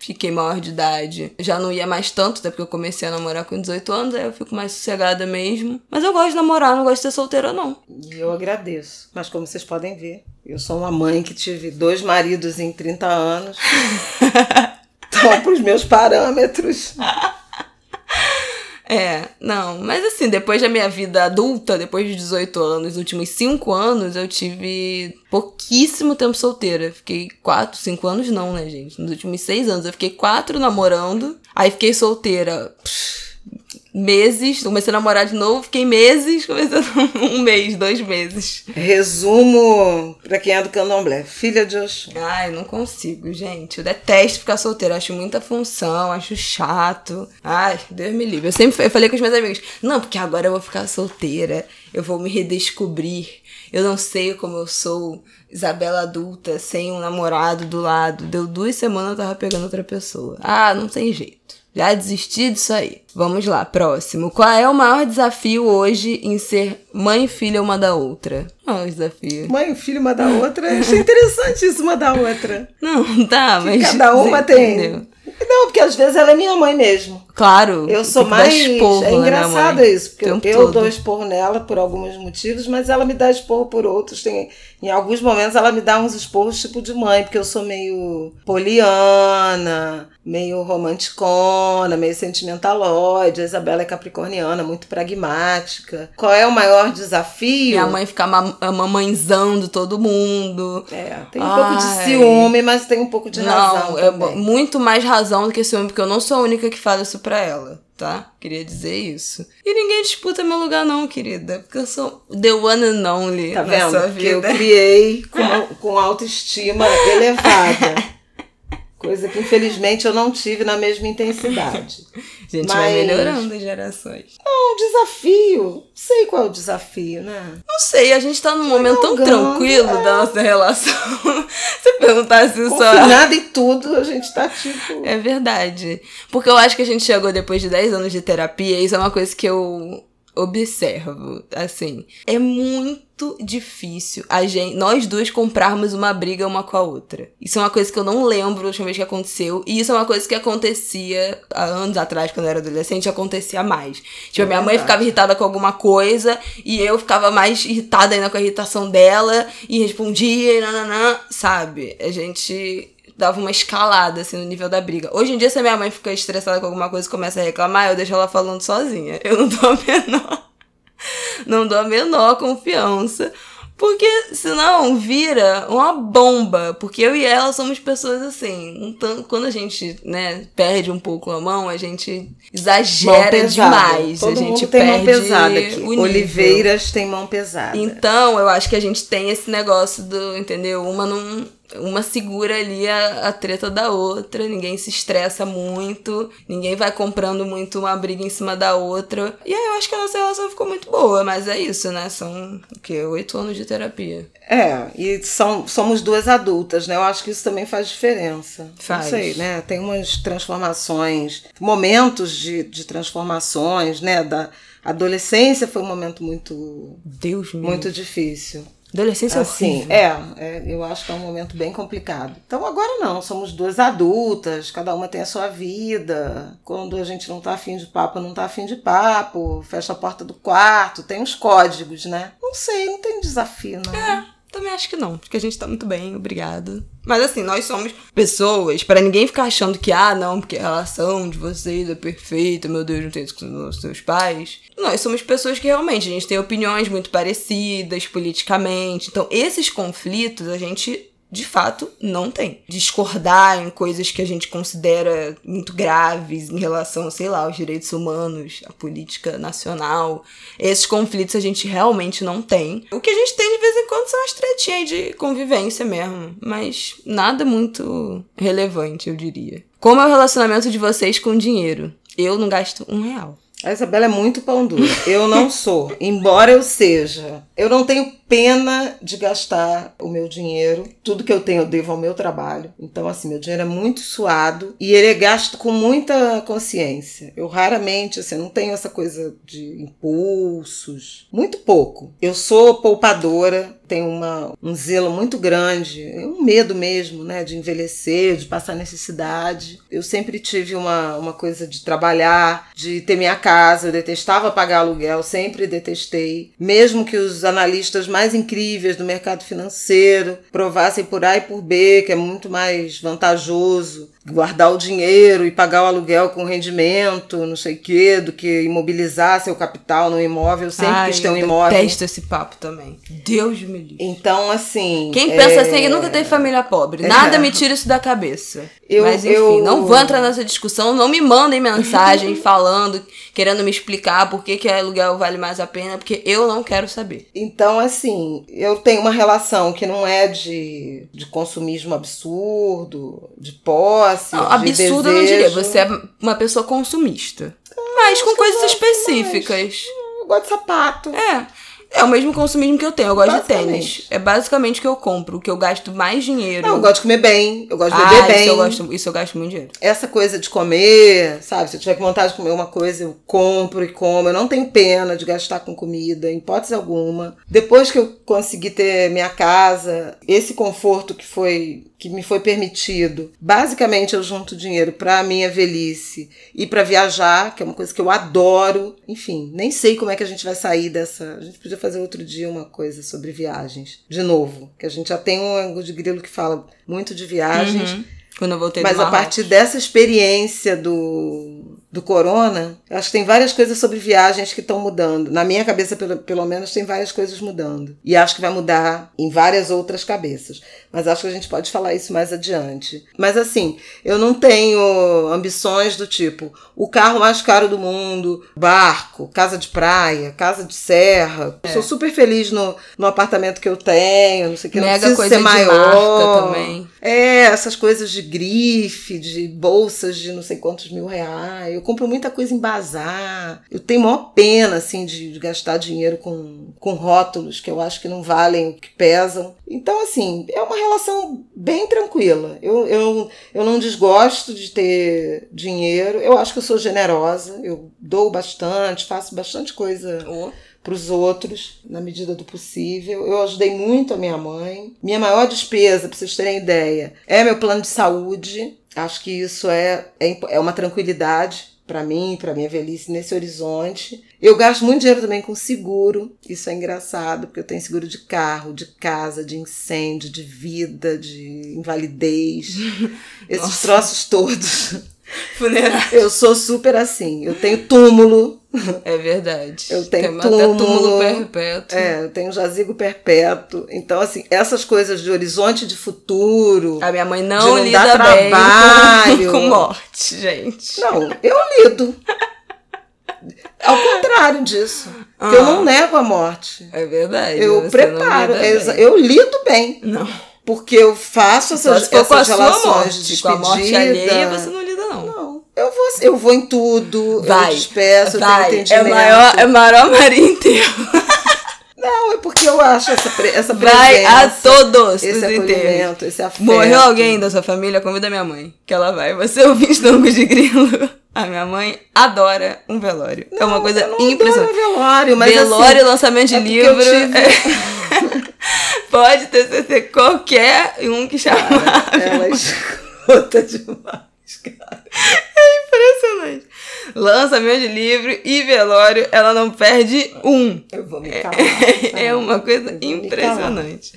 fiquei maior de idade, já não ia mais tanto, até porque eu comecei a namorar com 18 anos, aí eu fico mais sossegada mesmo. Mas eu gosto de namorar, não gosto de ser solteira, não. E eu agradeço. Mas como vocês podem ver, eu sou uma mãe que tive dois maridos em 30 anos. [LAUGHS] então, pros meus parâmetros. [LAUGHS] É, não, mas assim, depois da minha vida adulta, depois de 18 anos, os últimos 5 anos, eu tive pouquíssimo tempo solteira. Fiquei 4, 5 anos não, né, gente? Nos últimos 6 anos, eu fiquei 4 namorando, aí fiquei solteira. Pff, meses, comecei a namorar de novo, fiquei meses, [LAUGHS] comecei um mês, dois meses. Resumo pra quem é do candomblé, filha de Oxum. Ai, não consigo, gente. Eu detesto ficar solteira, acho muita função, acho chato. Ai, Deus me livre. Eu sempre eu falei com os meus amigos, não, porque agora eu vou ficar solteira, eu vou me redescobrir. Eu não sei como eu sou Isabela adulta, sem um namorado do lado. Deu duas semanas eu tava pegando outra pessoa. Ah, não tem jeito. Já desisti disso aí. Vamos lá, próximo. Qual é o maior desafio hoje em ser mãe e filha uma da outra? Qual é o desafio? Mãe e filha uma da outra? Achei interessante isso, uma da outra. Não, tá, mas. Cada uma tem. Entendeu? Não, porque às vezes ela é minha mãe mesmo. Claro. Eu sou mais. Esporro, é engraçado isso, porque eu, eu dou esporro nela por alguns motivos, mas ela me dá esporro por outros. Tem, em alguns momentos ela me dá uns esporros tipo de mãe, porque eu sou meio poliana, meio romanticona, meio sentimentaloide. A Isabela é capricorniana, muito pragmática. Qual é o maior desafio? Minha mãe ficar ma mamãezando todo mundo. É, tem um Ai. pouco de ciúme, mas tem um pouco de razão. Não, é muito mais razão do que ciúme, porque eu não sou a única que fala isso pra ela. Tá? Queria dizer isso. E ninguém disputa meu lugar, não, querida. Porque eu sou the one and only tá vendo? sua vida. Que eu criei com, [LAUGHS] com autoestima elevada. [LAUGHS] Coisa que infelizmente eu não tive na mesma intensidade. A [LAUGHS] gente Mas... vai melhorando as gerações. É um desafio. Sei qual é o desafio, né? Não sei, a gente tá num momento tão tranquilo é. da nossa relação. [LAUGHS] Se perguntasse só. Confinado e tudo, a gente tá tipo. É verdade. Porque eu acho que a gente chegou depois de 10 anos de terapia, e isso é uma coisa que eu observo, assim, é muito difícil a gente, nós duas comprarmos uma briga uma com a outra. Isso é uma coisa que eu não lembro a última vez que aconteceu, e isso é uma coisa que acontecia há anos atrás, quando eu era adolescente, acontecia mais. Tipo, a minha mãe ficava irritada com alguma coisa, e eu ficava mais irritada ainda com a irritação dela, e respondia, e nananã, sabe? A gente dava uma escalada, assim, no nível da briga. Hoje em dia, se a minha mãe fica estressada com alguma coisa e começa a reclamar, eu deixo ela falando sozinha. Eu não dou a [LAUGHS] menor. Não dou a menor confiança. Porque senão vira uma bomba. Porque eu e ela somos pessoas assim. Um tanto, quando a gente, né, perde um pouco a mão, a gente exagera demais. Todo a gente tem perde mão pesada aqui. Oliveiras tem mão pesada. Então, eu acho que a gente tem esse negócio do, entendeu? Uma não uma segura ali a, a treta da outra, ninguém se estressa muito, ninguém vai comprando muito uma briga em cima da outra. E aí eu acho que a nossa relação ficou muito boa, mas é isso, né? São o quê? Oito anos de terapia. É, e são, somos duas adultas, né? Eu acho que isso também faz diferença. Faz. Não sei, né? Tem umas transformações, momentos de, de transformações, né? Da adolescência foi um momento muito. Deus Muito difícil. Adolescência assim, é, é, eu acho que é um momento bem complicado. Então agora não, somos duas adultas, cada uma tem a sua vida. Quando a gente não tá afim de papo, não tá afim de papo, fecha a porta do quarto, tem os códigos, né? Não sei, não tem desafio, não. É. Também acho que não, porque a gente tá muito bem, obrigada. Mas assim, nós somos pessoas, para ninguém ficar achando que, ah, não, porque a relação de vocês é perfeita, meu Deus, não tem isso com os seus pais. Nós somos pessoas que realmente a gente tem opiniões muito parecidas politicamente. Então, esses conflitos a gente de fato, não tem. Discordar em coisas que a gente considera muito graves em relação, sei lá, aos direitos humanos, à política nacional. Esses conflitos a gente realmente não tem. O que a gente tem de vez em quando são as tretinhas de convivência mesmo. Mas nada muito relevante, eu diria. Como é o relacionamento de vocês com dinheiro? Eu não gasto um real. A Isabela é muito pão dura. Eu não sou. Embora eu seja. Eu não tenho pena de gastar o meu dinheiro. Tudo que eu tenho eu devo ao meu trabalho. Então, assim, meu dinheiro é muito suado e ele é gasto com muita consciência. Eu raramente, assim, não tenho essa coisa de impulsos. Muito pouco. Eu sou poupadora, tenho uma, um zelo muito grande, um medo mesmo, né, de envelhecer, de passar necessidade. Eu sempre tive uma, uma coisa de trabalhar, de ter minha casa. Eu detestava pagar aluguel, sempre detestei. Mesmo que os analistas mais mais incríveis do mercado financeiro provassem por A e por B que é muito mais vantajoso guardar o dinheiro e pagar o aluguel com rendimento, não sei o quê, do que imobilizar seu capital no imóvel. Eu sempre Ai, quis ter um eu imóvel. detesto esse papo também. Deus me livre. Então, assim. Quem pensa é, assim que nunca teve família pobre. Nada É. me tira isso da cabeça. Eu- Mas enfim, eu- não vou entrar nessa discussão. Não me mandem mensagem [LAUGHS] falando, querendo me explicar por que, que aluguel vale mais a pena, porque eu não quero saber. Então, assim, eu tenho uma relação que não é de, de consumismo absurdo, de posse. De absurdo eu não diria. Você é uma pessoa consumista. Mas com coisas específicas. Eu gosto de sapato. É. É o mesmo consumismo que eu tenho. Eu gosto de tênis. É basicamente o que eu compro, o que eu gasto mais dinheiro. Não, eu gosto de comer bem, eu gosto de ah, beber bem. Isso eu, gosto, isso eu gasto muito dinheiro. essa coisa de comer, sabe? Se eu tiver vontade de comer uma coisa, eu compro e como. Eu não tenho pena de gastar com comida, em hipótese alguma. Depois que eu consegui ter minha casa, esse conforto que foi que me foi permitido, basicamente eu junto dinheiro para minha velhice e para viajar, que é uma coisa que eu adoro. Enfim, nem sei como é que a gente vai sair dessa. A gente podia fazer outro dia uma coisa sobre viagens, de novo, que a gente já tem um ângulo de grilo que fala muito de viagens. Uhum. Quando eu voltei Mas a partir dessa experiência do, do corona, acho que tem várias coisas sobre viagens que estão mudando. Na minha cabeça, pelo, pelo menos, tem várias coisas mudando. E acho que vai mudar em várias outras cabeças. Mas acho que a gente pode falar isso mais adiante. Mas assim, eu não tenho ambições do tipo o carro mais caro do mundo, barco, casa de praia, casa de serra. Sou super feliz no, no apartamento que eu tenho, não sei o que, não Mega preciso coisa ser de maior. também. É, essas coisas de grife, de bolsas de não sei quantos mil reais. Eu compro muita coisa em bazar. Eu tenho maior pena, assim, de, de gastar dinheiro com, com rótulos que eu acho que não valem o que pesam. Então, assim, é uma relação bem tranquila. Eu, eu, eu não desgosto de ter dinheiro. Eu acho que eu sou generosa. Eu dou bastante, faço bastante coisa Oh. para os outros, na medida do possível. Eu ajudei muito a minha mãe. Minha maior despesa, para vocês terem ideia, é meu plano de saúde. Acho que isso é, é, é uma tranquilidade para mim, para minha velhice nesse horizonte. Eu gasto muito dinheiro também com seguro. Isso é engraçado, porque eu tenho seguro de carro, de casa, de incêndio, de vida, de invalidez. [LAUGHS] Esses troços todos. [LAUGHS] Funerário. Eu sou super assim. Eu tenho túmulo. É verdade. Eu tenho Tem túmulo túmulo. perpétuo. É, eu tenho jazigo perpétuo. Então, assim, essas coisas de horizonte de futuro. A minha mãe não, não lida bem trabalho. com, [LAUGHS] com morte, gente. Não, eu lido. Ao contrário disso. porque Eu Ah. não nego a morte. É verdade. Eu preparo. Eu lido bem. Não. Porque eu faço Só essas, essas relações de morte. Com a morte despedida. alheia, você. Não. Eu vou, eu vou em tudo. Vai. Eu despeço, eu vai. tenho É maior, é maior Maria enterro. [LAUGHS] Não, é porque eu acho essa, pre- essa Vai a presença, todos esse os acolhimento, esse afeto. Morreu alguém da sua família, convida minha mãe, que ela vai. Você ouvir estômago de grilo. [LAUGHS] A minha mãe adora um velório. é uma coisa eu não adoro impressionante. velório, mas velório, assim, lançamento de é livro. eu tive- é. [LAUGHS] Pode ter qualquer um que chamar. ela é escrota demais, cara. É impressionante. lançamento de livro e velório, ela não perde um. Eu vou me calar. [LAUGHS] é uma coisa impressionante.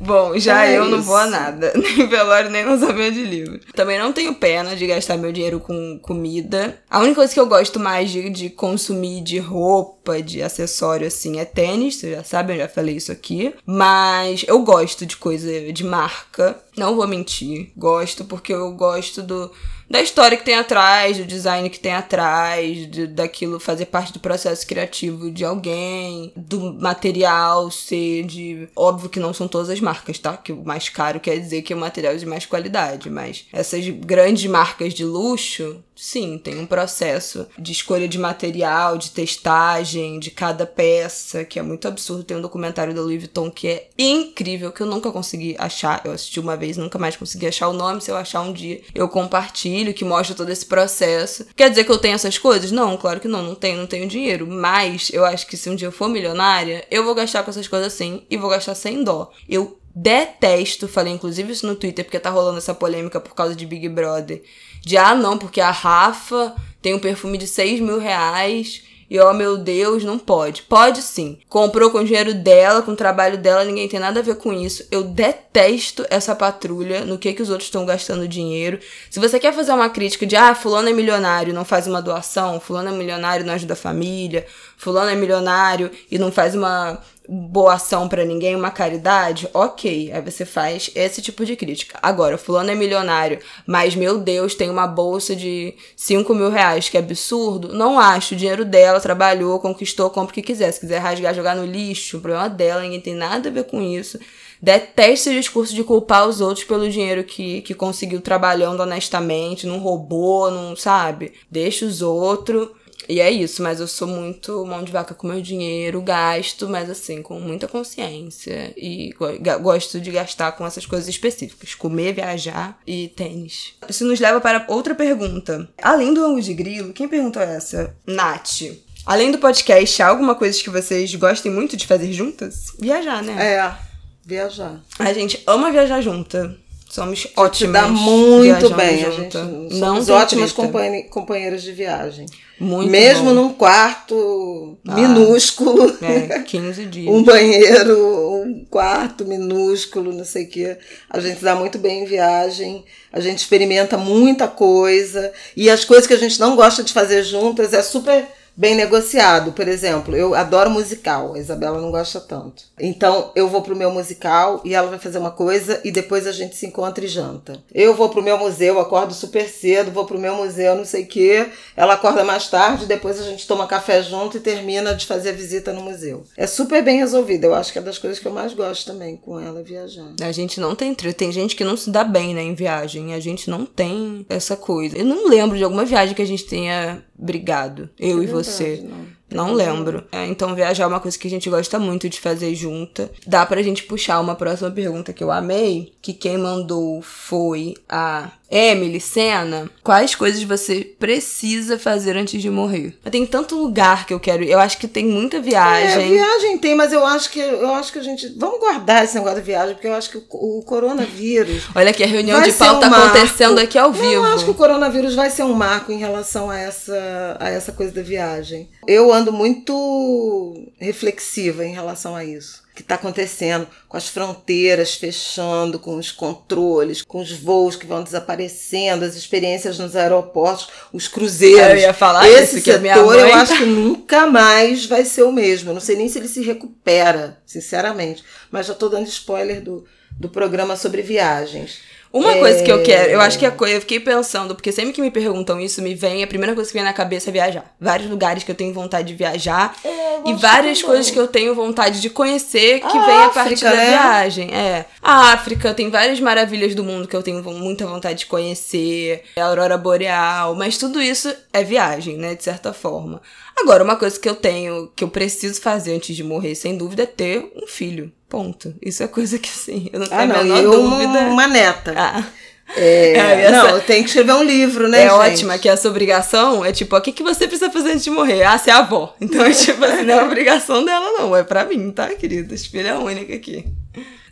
Bom, já é eu não vou a nada. [LAUGHS] Nem velório, nem lançamento de livro. Também não tenho pena de gastar meu dinheiro com comida. A única coisa que eu gosto mais de, de consumir de roupa, de acessório, assim, é tênis. Vocês já sabem, eu já falei isso aqui. Mas eu gosto de coisa de marca. Não vou mentir. Gosto porque eu gosto do da história que tem atrás, do design que tem atrás, de, daquilo fazer parte do processo criativo de alguém, do material ser de. Óbvio que não são todas as marcas, tá? Que o mais caro quer dizer que é o material de mais qualidade, mas essas grandes marcas de luxo, sim, tem um processo de escolha de material, de testagem, de cada peça, que é muito absurdo. Tem um documentário da Louis Vuitton que é incrível, que eu nunca consegui achar. Eu assisti uma vez, nunca mais consegui achar o nome. Se eu achar um dia, eu compartilho que mostra todo esse processo. Quer dizer que eu tenho essas coisas? Não, claro que não, não tenho, não tenho dinheiro. Mas eu acho que se um dia eu for milionária, eu vou gastar com essas coisas assim e vou gastar sem dó. Eu detesto, falei inclusive isso no Twitter, porque tá rolando essa polêmica por causa de Big Brother. De ah, não, porque a Rafa tem um perfume de 6 mil reais e oh meu Deus, não pode. Pode sim. Comprou com o dinheiro dela, com o trabalho dela, ninguém tem nada a ver com isso. Eu detesto essa patrulha no que, que os outros estão gastando dinheiro. Se você quer fazer uma crítica de ah, fulano é milionário, não faz uma doação, fulano é milionário, não ajuda a família, fulano é milionário e não faz uma boa ação para ninguém, uma caridade, ok. Aí você faz esse tipo de crítica. Agora, fulano é milionário, mas meu Deus, tem uma bolsa de 5 mil reais, que é absurdo. Não acho. O dinheiro dela, trabalhou, conquistou, compra o que quiser. Se quiser rasgar, jogar no lixo, o problema dela, ninguém tem nada a ver com isso. Detesto esse discurso de culpar os outros pelo dinheiro que, que conseguiu trabalhando honestamente, não roubou, não sabe? Deixa os outros. E é isso, mas eu sou muito mão de vaca com meu dinheiro, gasto, mas assim, com muita consciência. E gosto de gastar com essas coisas específicas: comer, viajar e tênis. Isso nos leva para outra pergunta. Além do ângulo de grilo, quem perguntou essa? Nath. Além do podcast, há alguma coisa que vocês gostem muito de fazer juntas? Viajar, né? É, viajar. A gente ama viajar junta. Somos ótimas. Dá muito bem. A gente somos Não ótimas companheiras de viagem. Muito Mesmo bom. num quarto ah, minúsculo. É, 15 [LAUGHS] dias. um banheiro, um quarto minúsculo, não sei o quê. A gente dá muito bem em viagem. A gente experimenta muita coisa. E as coisas que a gente não gosta de fazer juntas é super bem negociado. Por exemplo, eu adoro musical, a Isabela não gosta tanto. Então eu vou pro meu musical e ela vai fazer uma coisa e depois a gente se encontra e janta. Eu vou pro meu museu, acordo super cedo, vou pro meu museu, não sei o quê. Ela acorda mais tarde, depois a gente toma café junto e termina de fazer a visita no museu. É super bem resolvido. Eu acho que é das coisas que eu mais gosto também com ela viajar. A gente não tem tem gente que não se dá bem, né, em viagem. A gente não tem essa coisa. Eu não lembro de alguma viagem que a gente tenha brigado, eu é e você. Não. Não lembro. É, então, viajar é uma coisa que a gente gosta muito de fazer junta. Dá pra gente puxar uma próxima pergunta que eu amei, que quem mandou foi a Emily Senna. Quais coisas você precisa fazer antes de morrer? Tem tanto lugar que eu quero ir. Eu acho que tem muita viagem. É, viagem tem, mas eu acho que eu acho que a gente. Vamos guardar esse negócio da viagem, porque eu acho que o, o coronavírus. Olha aqui, a reunião de pauta um acontecendo aqui ao vivo. Eu acho que o coronavírus vai ser um marco em relação a essa, a essa coisa da viagem. Eu ando muito reflexiva em relação a isso que está acontecendo com as fronteiras fechando, com os controles, com os voos que vão desaparecendo, as experiências nos aeroportos, os cruzeiros. Eu ia falar Esse isso, que setor eu acho que nunca mais vai ser o mesmo. Eu não sei nem se ele se recupera, sinceramente. Mas já estou dando spoiler do, do programa sobre viagens. Uma é... coisa que eu quero, eu acho que a coisa, eu fiquei pensando, porque sempre que me perguntam isso, me vem, a primeira coisa que vem na cabeça é viajar. Vários lugares que eu tenho vontade de viajar é, e várias coisas que eu tenho vontade de conhecer que a vem a partir da né? viagem. É. A África tem várias maravilhas do mundo que eu tenho muita vontade de conhecer, a aurora boreal, mas tudo isso é viagem, né, de certa forma. Agora, uma coisa que eu tenho, que eu preciso fazer antes de morrer, sem dúvida, é ter um filho. Ponto. Isso é coisa que, assim, eu não tenho ah, não, a menor eu dúvida. uma neta. Ah. É, [LAUGHS] é, essa, não, tem que escrever um livro, né, É gente? ótima, que essa obrigação é tipo, o que, que você precisa fazer antes de morrer? Ah, ser avó. Então, é tipo assim, não é obrigação dela, não. É pra mim, tá, querida? Filha única aqui.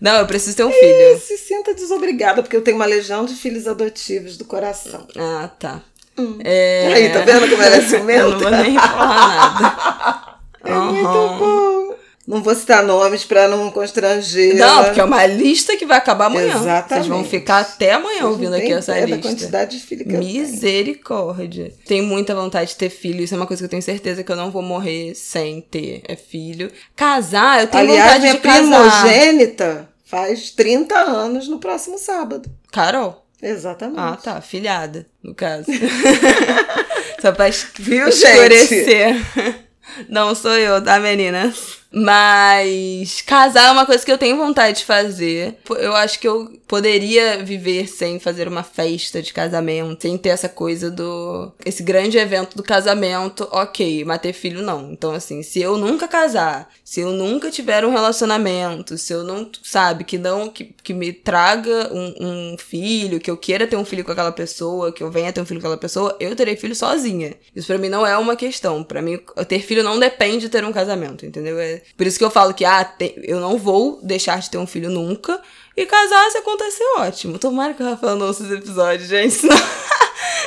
Não, eu preciso ter um filho. se sinta desobrigada, porque eu tenho uma legião de filhos adotivos do coração. Ah, tá. Hum. É... Aí, tá vendo como ela é ciumenta? [LAUGHS] Eu não vou nem falar nada. É uhum. muito bom. Não vou citar nomes para não constranger. Não, porque é uma lista que vai acabar amanhã. Exatamente. Vocês vão ficar até amanhã Vocês ouvindo aqui essa lista. Da quantidade de filhos que Misericórdia. Tenho. tenho muita vontade de ter filho. Isso é uma coisa que eu tenho certeza que eu não vou morrer sem ter. É filho. Casar, eu tenho Aliás, vontade de casar. Aliás, minha primogênita faz 30 anos no próximo sábado. Carol. Exatamente. Ah, tá. Filhada, no caso. [LAUGHS] Só pra Viu, escurecer. Gente? Não sou eu, tá, meninas? Mas casar é uma coisa que eu tenho vontade de fazer. Eu acho que eu poderia viver sem fazer uma festa de casamento, sem ter essa coisa do. esse grande evento do casamento, ok, mas ter filho não. Então, assim, se eu nunca casar, se eu nunca tiver um relacionamento, se eu não, sabe, que não, que, que me traga um, um filho, que eu queira ter um filho com aquela pessoa, que eu venha ter um filho com aquela pessoa, eu terei filho sozinha. Isso para mim não é uma questão. para mim, ter filho não depende de ter um casamento, entendeu? É por isso que eu falo que, ah, eu não vou deixar de ter um filho nunca. E casar, se acontecer, ótimo. Tomara que o Rafael não ouça esse episódio, gente. [LAUGHS] Senão,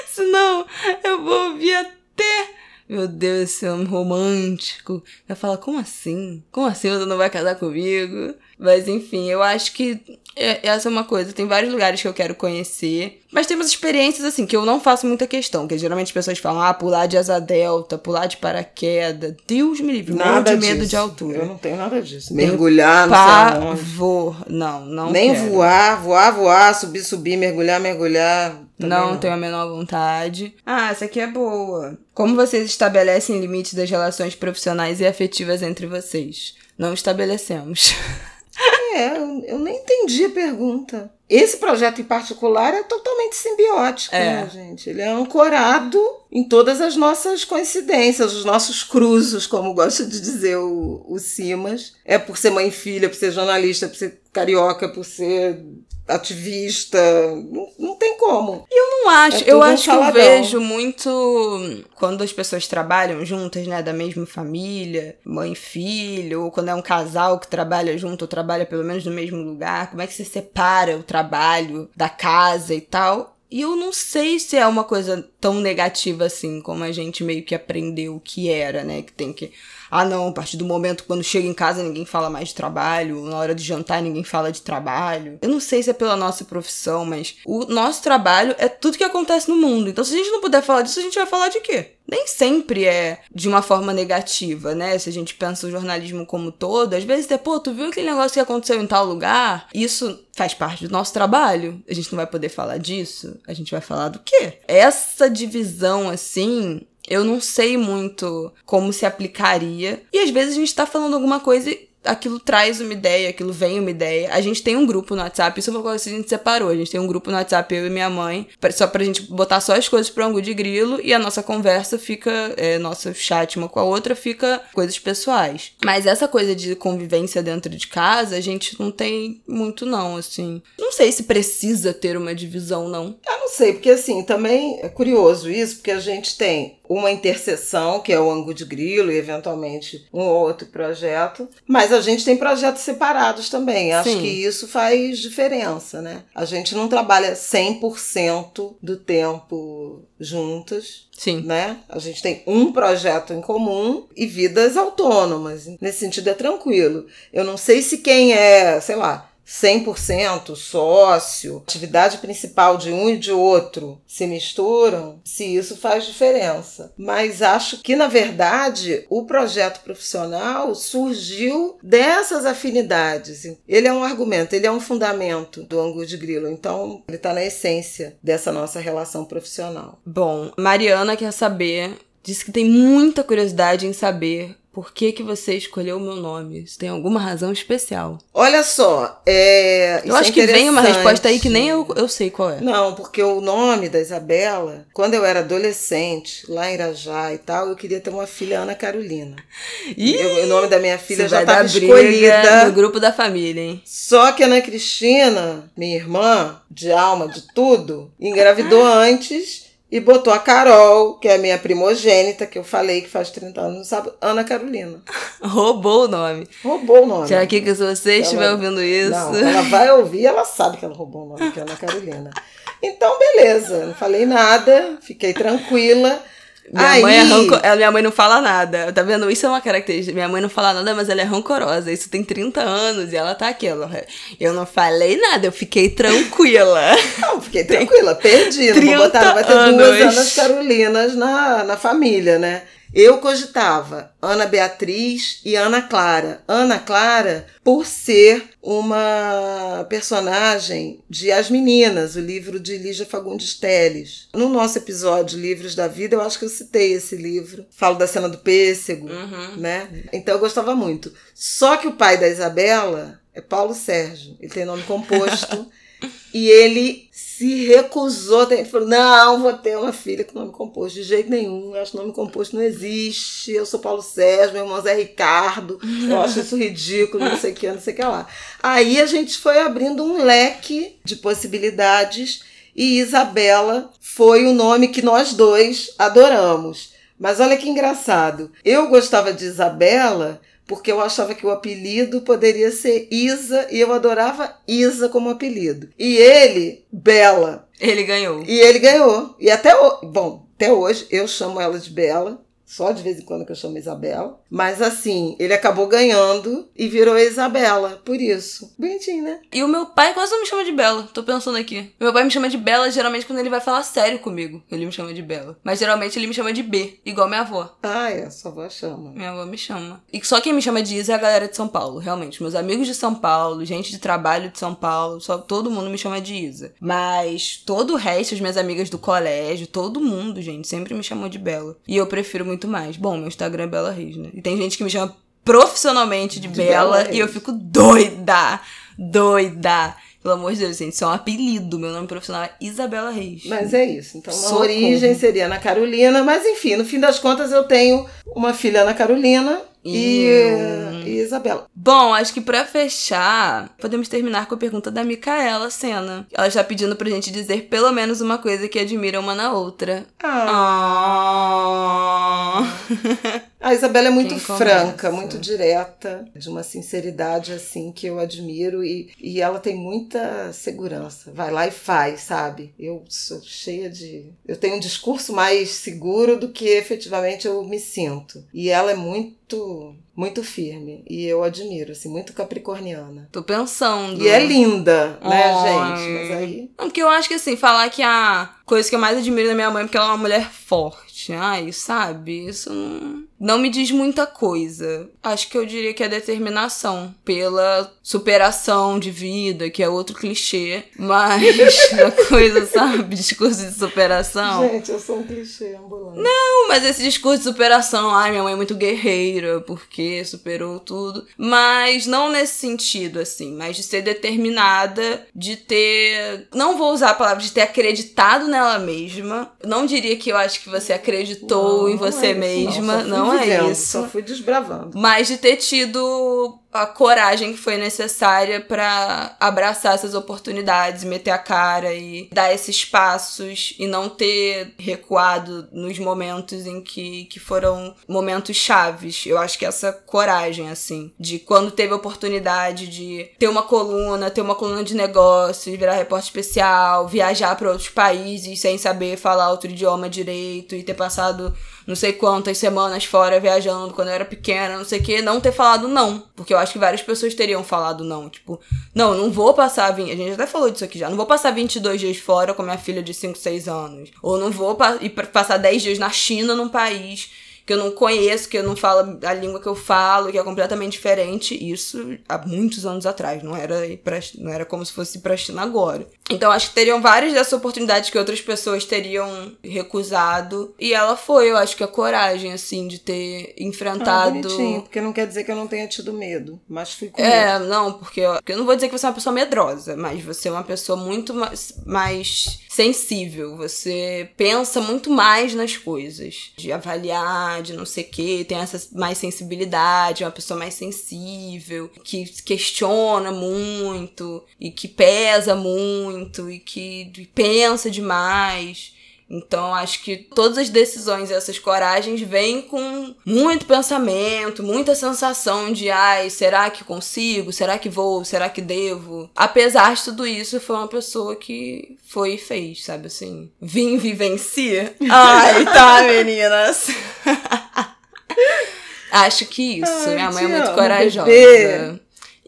senão eu vou ouvir até. Meu Deus, esse homem romântico. Vai falar, como assim? Como assim você não vai casar comigo? Mas enfim, eu acho que é, essa é uma coisa. Tem vários lugares que eu quero conhecer. Mas tem umas experiências, assim, que eu não faço muita questão. Que geralmente as pessoas falam, ah, pular de asa delta, pular de paraquedas. Deus me livre, nada de medo de altura. Eu não tenho nada disso. Mergulhar, não sei Vou, não, não Nem quero. voar, voar, voar, subir, subir, mergulhar, mergulhar. Não, não tenho a menor vontade. Ah, essa aqui é boa. Como vocês estabelecem limites das relações profissionais e afetivas entre vocês? Não estabelecemos. [LAUGHS] É, eu nem entendi a pergunta. Esse projeto em particular é totalmente simbiótico, é. né, gente? Ele é ancorado em todas as nossas coincidências, os nossos cruzos, como gosta de dizer o, o Simas. É por ser mãe e filha, por ser jornalista, por ser carioca, por ser ativista. Não, não tem como. Eu não acho. É eu acho que eu vejo muito quando as pessoas trabalham juntas, né, da mesma família, mãe e filho, ou quando é um casal que trabalha junto ou trabalha pelo menos no mesmo lugar, como é que você separa o trabalho da casa e tal. E eu não sei se é uma coisa tão negativa assim, como a gente meio que aprendeu que era, né? Que tem que ah, não, a partir do momento quando chega em casa ninguém fala mais de trabalho, na hora de jantar ninguém fala de trabalho. Eu não sei se é pela nossa profissão, mas o nosso trabalho é tudo que acontece no mundo. Então, se a gente não puder falar disso, a gente vai falar de quê? Nem sempre é de uma forma negativa, né? Se a gente pensa o jornalismo como todo, às vezes é, pô, tu viu aquele negócio que aconteceu em tal lugar? Isso faz parte do nosso trabalho. A gente não vai poder falar disso. A gente vai falar do quê? Essa divisão, assim, eu não sei muito como se aplicaria. E às vezes a gente tá falando alguma coisa aquilo traz uma ideia, aquilo vem uma ideia. A gente tem um grupo no WhatsApp, isso foi uma coisa que a gente separou. A gente tem um grupo no WhatsApp, eu e minha mãe, só pra gente botar só as coisas pro ângulo de grilo e a nossa conversa fica, é, nosso chat uma com a outra fica coisas pessoais. Mas essa coisa de convivência dentro de casa, a gente não tem muito não, assim. Não sei se precisa ter uma divisão, não. Eu não sei, porque assim, também é curioso isso, porque a gente tem uma interseção, que é o ângulo de grilo, e eventualmente um ou outro projeto, mas a gente tem projetos separados também. Acho Sim. que isso faz diferença, né? A gente não trabalha 100% do tempo juntas. Sim. Né? A gente tem um projeto em comum e vidas autônomas. Nesse sentido é tranquilo. Eu não sei se quem é, sei lá, 100% sócio, atividade principal de um e de outro se misturam, se isso faz diferença. Mas acho que, na verdade, o projeto profissional surgiu dessas afinidades. Ele é um argumento, ele é um fundamento do ângulo de grilo. Então, ele está na essência dessa nossa relação profissional. Bom, Mariana quer saber, diz que tem muita curiosidade em saber por que, que você escolheu o meu nome? Isso tem alguma razão especial? Olha só, é. Eu acho é que vem uma resposta aí que nem eu, eu sei qual é. Não, porque o nome da Isabela, quando eu era adolescente, lá em Irajá e tal, eu queria ter uma filha Ana Carolina. Ih, eu, o nome da minha filha já estava escolhida. No grupo da família, hein? Só que a Ana Cristina, minha irmã, de alma, de tudo, engravidou antes e botou a Carol, que é a minha primogênita, que eu falei que faz 30 anos, sabe? Ana Carolina. [LAUGHS] Roubou o nome. Roubou o nome. Já que se você estiver ouvindo isso. Não, ela vai ouvir, ela sabe que ela roubou o nome, que é Ana Carolina. Então, beleza, não falei nada, fiquei tranquila. Minha Aí, mãe é rancor... Minha mãe não fala nada. Tá vendo? Isso é uma característica. Minha mãe não fala nada, mas ela é rancorosa. Isso tem 30 anos e ela tá aqui. Ela... Eu não falei nada, eu fiquei tranquila. [LAUGHS] Não, fiquei tranquila, perdi. Não 30 vou botar, vai ter duas anos. Anas Carolinas na, na família, né? Eu cogitava Ana Beatriz e Ana Clara. Ana Clara, por ser uma personagem de As Meninas, o livro de Lígia Fagundes Telles. No nosso episódio Livros da Vida, eu acho que eu citei esse livro. Falo da cena do pêssego, Uhum. né? Então eu gostava muito. Só que o pai da Isabela é Paulo Sérgio. Ele tem nome composto. [LAUGHS] e ele se recusou. Ele falou: Não, vou ter uma filha com nome composto. De jeito nenhum. Eu acho que nome composto não existe. Eu sou Paulo Sérgio, meu irmão Zé Ricardo. Eu acho isso ridículo, não sei o que, não sei o que lá. Aí a gente foi abrindo um leque de possibilidades. E Isabela foi o nome que nós dois adoramos. Mas olha que engraçado. Eu gostava de Isabela porque eu achava que o apelido poderia ser Isa e eu adorava Isa como apelido. E ele, Bela. Ele ganhou. E ele ganhou. E até hoje, bom, até hoje eu chamo ela de Bela. Só de vez em quando que eu chamo Isabela. Mas assim, ele acabou ganhando e virou Isabela. Por isso. Bonitinho, né? E o meu pai quase não me chama de Bela. Tô pensando aqui. Meu pai me chama de Bela geralmente quando ele vai falar sério comigo. Ele me chama de Bela. Mas geralmente ele me chama de B, igual minha avó. Ah, é, sua avó chama. Minha avó me chama. E só quem me chama de Isa é a galera de São Paulo, realmente. Meus amigos de São Paulo, gente de trabalho de São Paulo, só todo mundo me chama de Isa. Mas todo o resto, as minhas amigas do colégio, todo mundo, gente, sempre me chamou de Bela. E eu prefiro muito mais. Bom, meu Instagram é Bela Reis, né? E tem gente que me chama profissionalmente de, De Bela, Bela e eu fico doida, doida. Pelo amor de Deus, gente, isso é um apelido. Meu nome profissional é Isabela Reis. Mas é isso. Então, Socorro. origem seria Ana Carolina, mas enfim, no fim das contas eu tenho uma filha Ana Carolina e, E- e Isabela. Bom, acho que pra fechar, podemos terminar com a pergunta da Micaela Sena. Ela está pedindo pra gente dizer pelo menos uma coisa que admira uma na outra. Ah. Ah. A Isabela é muito Quem franca, começa? muito direta, de uma sinceridade assim que eu admiro e, e ela tem muita segurança. Vai lá e faz, sabe? Eu sou cheia de. Eu tenho um discurso mais seguro do que efetivamente eu me sinto. E ela é muito, muito firme. E eu admiro, assim, muito capricorniana. Tô pensando. E é linda, né, Ai. gente? Mas aí. Não, porque eu acho que assim, falar que a coisa que eu mais admiro da minha mãe é porque ela é uma mulher forte. Ai, sabe? Isso não, não me diz muita coisa. Acho que eu diria que é determinação pela superação de vida, que é outro clichê. Mas [LAUGHS] a coisa, sabe? Discurso de superação. Gente, eu sou um clichê ambulante. Não, mas esse discurso de superação, ai, minha mãe é muito guerreira, porque superou tudo. Mas não nesse sentido, assim, mas de ser determinada, de ter. Não vou usar a palavra de ter acreditado nela mesma. Não diria que eu acho que você acreditou Não, em não você é isso, mesma. Só fui Não, é isso. Só fui desbravando. Mas de ter tido a coragem que foi necessária pra abraçar essas oportunidades, meter a cara e dar esses passos e não ter recuado nos momentos em que, que foram momentos chaves. Eu acho que essa coragem, assim, de quando teve a oportunidade de ter uma coluna, ter uma coluna de negócios, virar repórter especial, viajar para outros países sem saber falar outro idioma direito e ter passado não sei quantas semanas fora viajando quando eu era pequena, não sei o que, não ter falado não. Porque eu acho que várias pessoas teriam falado não. Tipo, não, não vou passar 20. A gente até falou disso aqui já. Não vou passar 22 dias fora com minha filha de 5, 6 anos. Ou não vou pa passar 10 dias na China, num país que eu não conheço, que eu não falo a língua que eu falo, que é completamente diferente. Isso há muitos anos atrás, não era pra, não era como se fosse pra China agora. Então acho que teriam várias dessas oportunidades que outras pessoas teriam recusado. E ela foi, eu acho que a coragem, assim, de ter Ah, enfrentado. bonitinho, porque não quer dizer que eu não tenha tido medo, mas fui com medo. É, não, porque eu, eu não vou dizer que você é uma pessoa medrosa, mas você é uma pessoa muito mais, mais sensível. Você pensa muito mais nas coisas. De avaliar, de não sei o quê, tem essa mais sensibilidade, é uma pessoa mais sensível, que questiona muito, e que pesa muito, e que pensa demais. Então acho que todas as decisões e essas coragens vêm com muito pensamento, muita sensação de ai, será que consigo? Será que vou? Será que devo? Apesar de tudo isso, foi uma pessoa que foi e fez, sabe assim? Vim, vivenci. [LAUGHS] Ai, tá, meninas. [LAUGHS] acho que isso. Ai, Minha mãe é muito amo, corajosa. Bebê.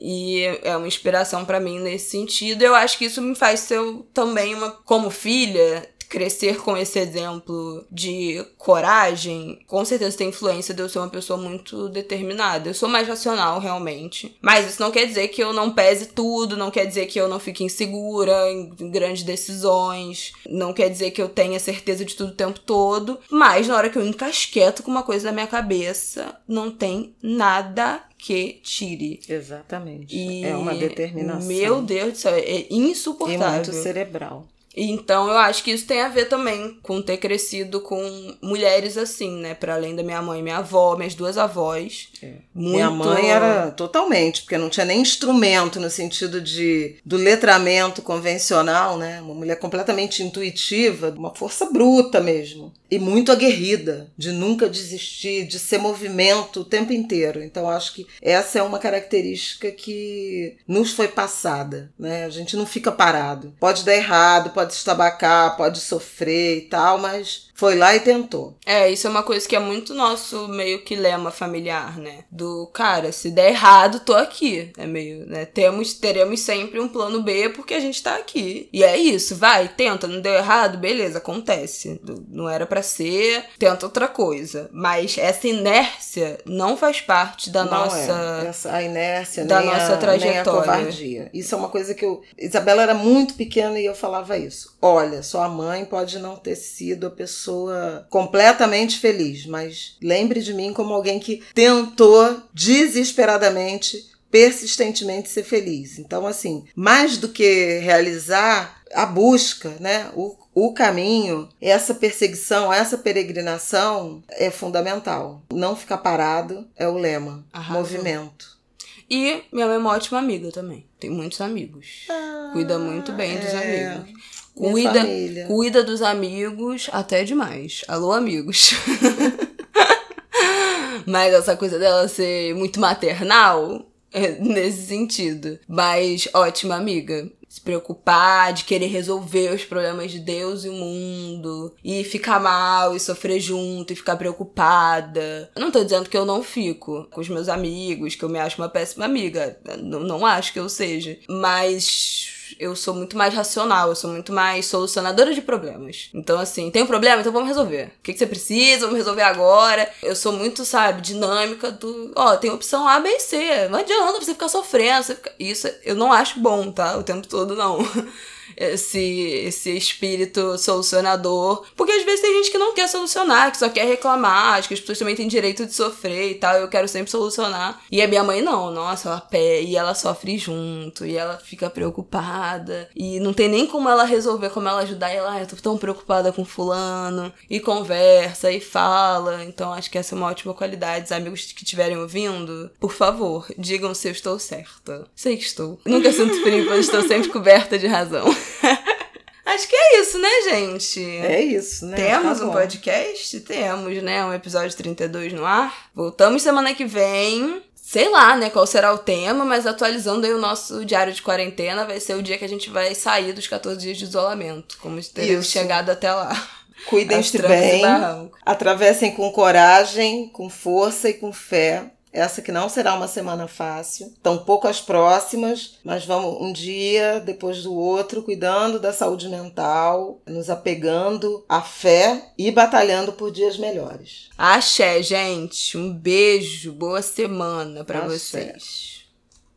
E é uma inspiração para mim nesse sentido. Eu acho que isso me faz ser também uma, como filha, crescer com esse exemplo de coragem, com certeza tem influência de eu ser uma pessoa muito determinada. Eu sou mais racional, realmente. Mas isso não quer dizer que eu não pese tudo, não quer dizer que eu não fique insegura em grandes decisões, não quer dizer que eu tenha certeza de tudo o tempo todo. Mas na hora que eu encasqueto com uma coisa na minha cabeça, não tem nada que tire. Exatamente. E é uma determinação. Meu Deus do céu, é insuportável. E muito cerebral. Então eu acho que isso tem a ver também com ter crescido com mulheres assim, né? Para além da minha mãe e minha avó, minhas duas avós. É. Muito... Minha mãe era totalmente, porque não tinha nem instrumento no sentido de do letramento convencional, né? Uma mulher completamente intuitiva, uma força bruta mesmo. E muito aguerrida, de nunca desistir, de ser movimento o tempo inteiro. Então acho que essa é uma característica que nos foi passada, né? A gente não fica parado. Pode dar errado, pode estabacar, pode sofrer e tal, mas foi lá e tentou. É, isso é uma coisa que é muito nosso meio que lema familiar, né? Do cara, se der errado, tô aqui. É meio, né? Temos, teremos sempre um plano B porque a gente tá aqui. E é isso, vai, tenta, não deu errado, beleza, acontece. Não era para ser, tenta outra coisa. Mas essa inércia não faz parte da não nossa. É. Essa, a inércia, da nossa a, trajetória. Nem a covardia. Isso é uma coisa que eu. Isabela era muito pequena e eu falava isso. Olha, sua mãe pode não ter sido a pessoa pessoa completamente feliz, mas lembre de mim como alguém que tentou desesperadamente persistentemente ser feliz. Então, assim, mais do que realizar a busca, né, o, o caminho, essa perseguição, essa peregrinação é fundamental. Não ficar parado é o lema. Arrasou. Movimento. E minha mãe é uma ótima amiga também. Tem muitos amigos. Ah, Cuida muito bem é... dos amigos. Cuida, cuida dos amigos até demais. Alô, amigos. [LAUGHS] Mas essa coisa dela ser muito maternal, é nesse sentido. Mas ótima amiga. Se preocupar, de querer resolver os problemas de Deus e o mundo. E ficar mal e sofrer junto e ficar preocupada. Eu não tô dizendo que eu não fico com os meus amigos, que eu me acho uma péssima amiga. Não, não acho que eu seja. Mas eu sou muito mais racional, eu sou muito mais solucionadora de problemas. Então, assim, tem um problema, então vamos resolver. O que, que você precisa? Vamos resolver agora. Eu sou muito, sabe, dinâmica do. Ó, tem opção A, B e C. Não adianta você ficar sofrendo. Você fica... Isso eu não acho bom, tá? O tempo todo, não. [LAUGHS] esse, esse espírito solucionador. Porque às vezes tem gente que não quer solucionar, que só quer reclamar, acho que as pessoas também têm direito de sofrer e tal. Eu quero sempre solucionar. E a minha mãe não, nossa, ela pé e ela sofre junto, e ela fica preocupada. E não tem nem como ela resolver, como ela ajudar. E ela, ah, eu tô tão preocupada com fulano. E conversa e fala. Então acho que essa é uma ótima qualidade. Os amigos que estiverem ouvindo, por favor, digam se eu estou certa. Sei que estou. Nunca sinto frio, pois estou sempre coberta de razão. [LAUGHS] Acho que é isso, né, gente? É isso, né? Temos tá um podcast? Temos, né? Um episódio 32 no ar. Voltamos semana que vem. Sei lá, né, qual será o tema, mas atualizando aí o nosso diário de quarentena, vai ser o dia que a gente vai sair dos 14 dias de isolamento. Como teremos chegado até lá. Cuidem-se bem, atravessem com coragem, com força e com fé essa que não será uma semana fácil, tampouco as próximas, mas vamos um dia depois do outro, cuidando da saúde mental, nos apegando à fé e batalhando por dias melhores. Axé, gente. Um beijo, boa semana para vocês.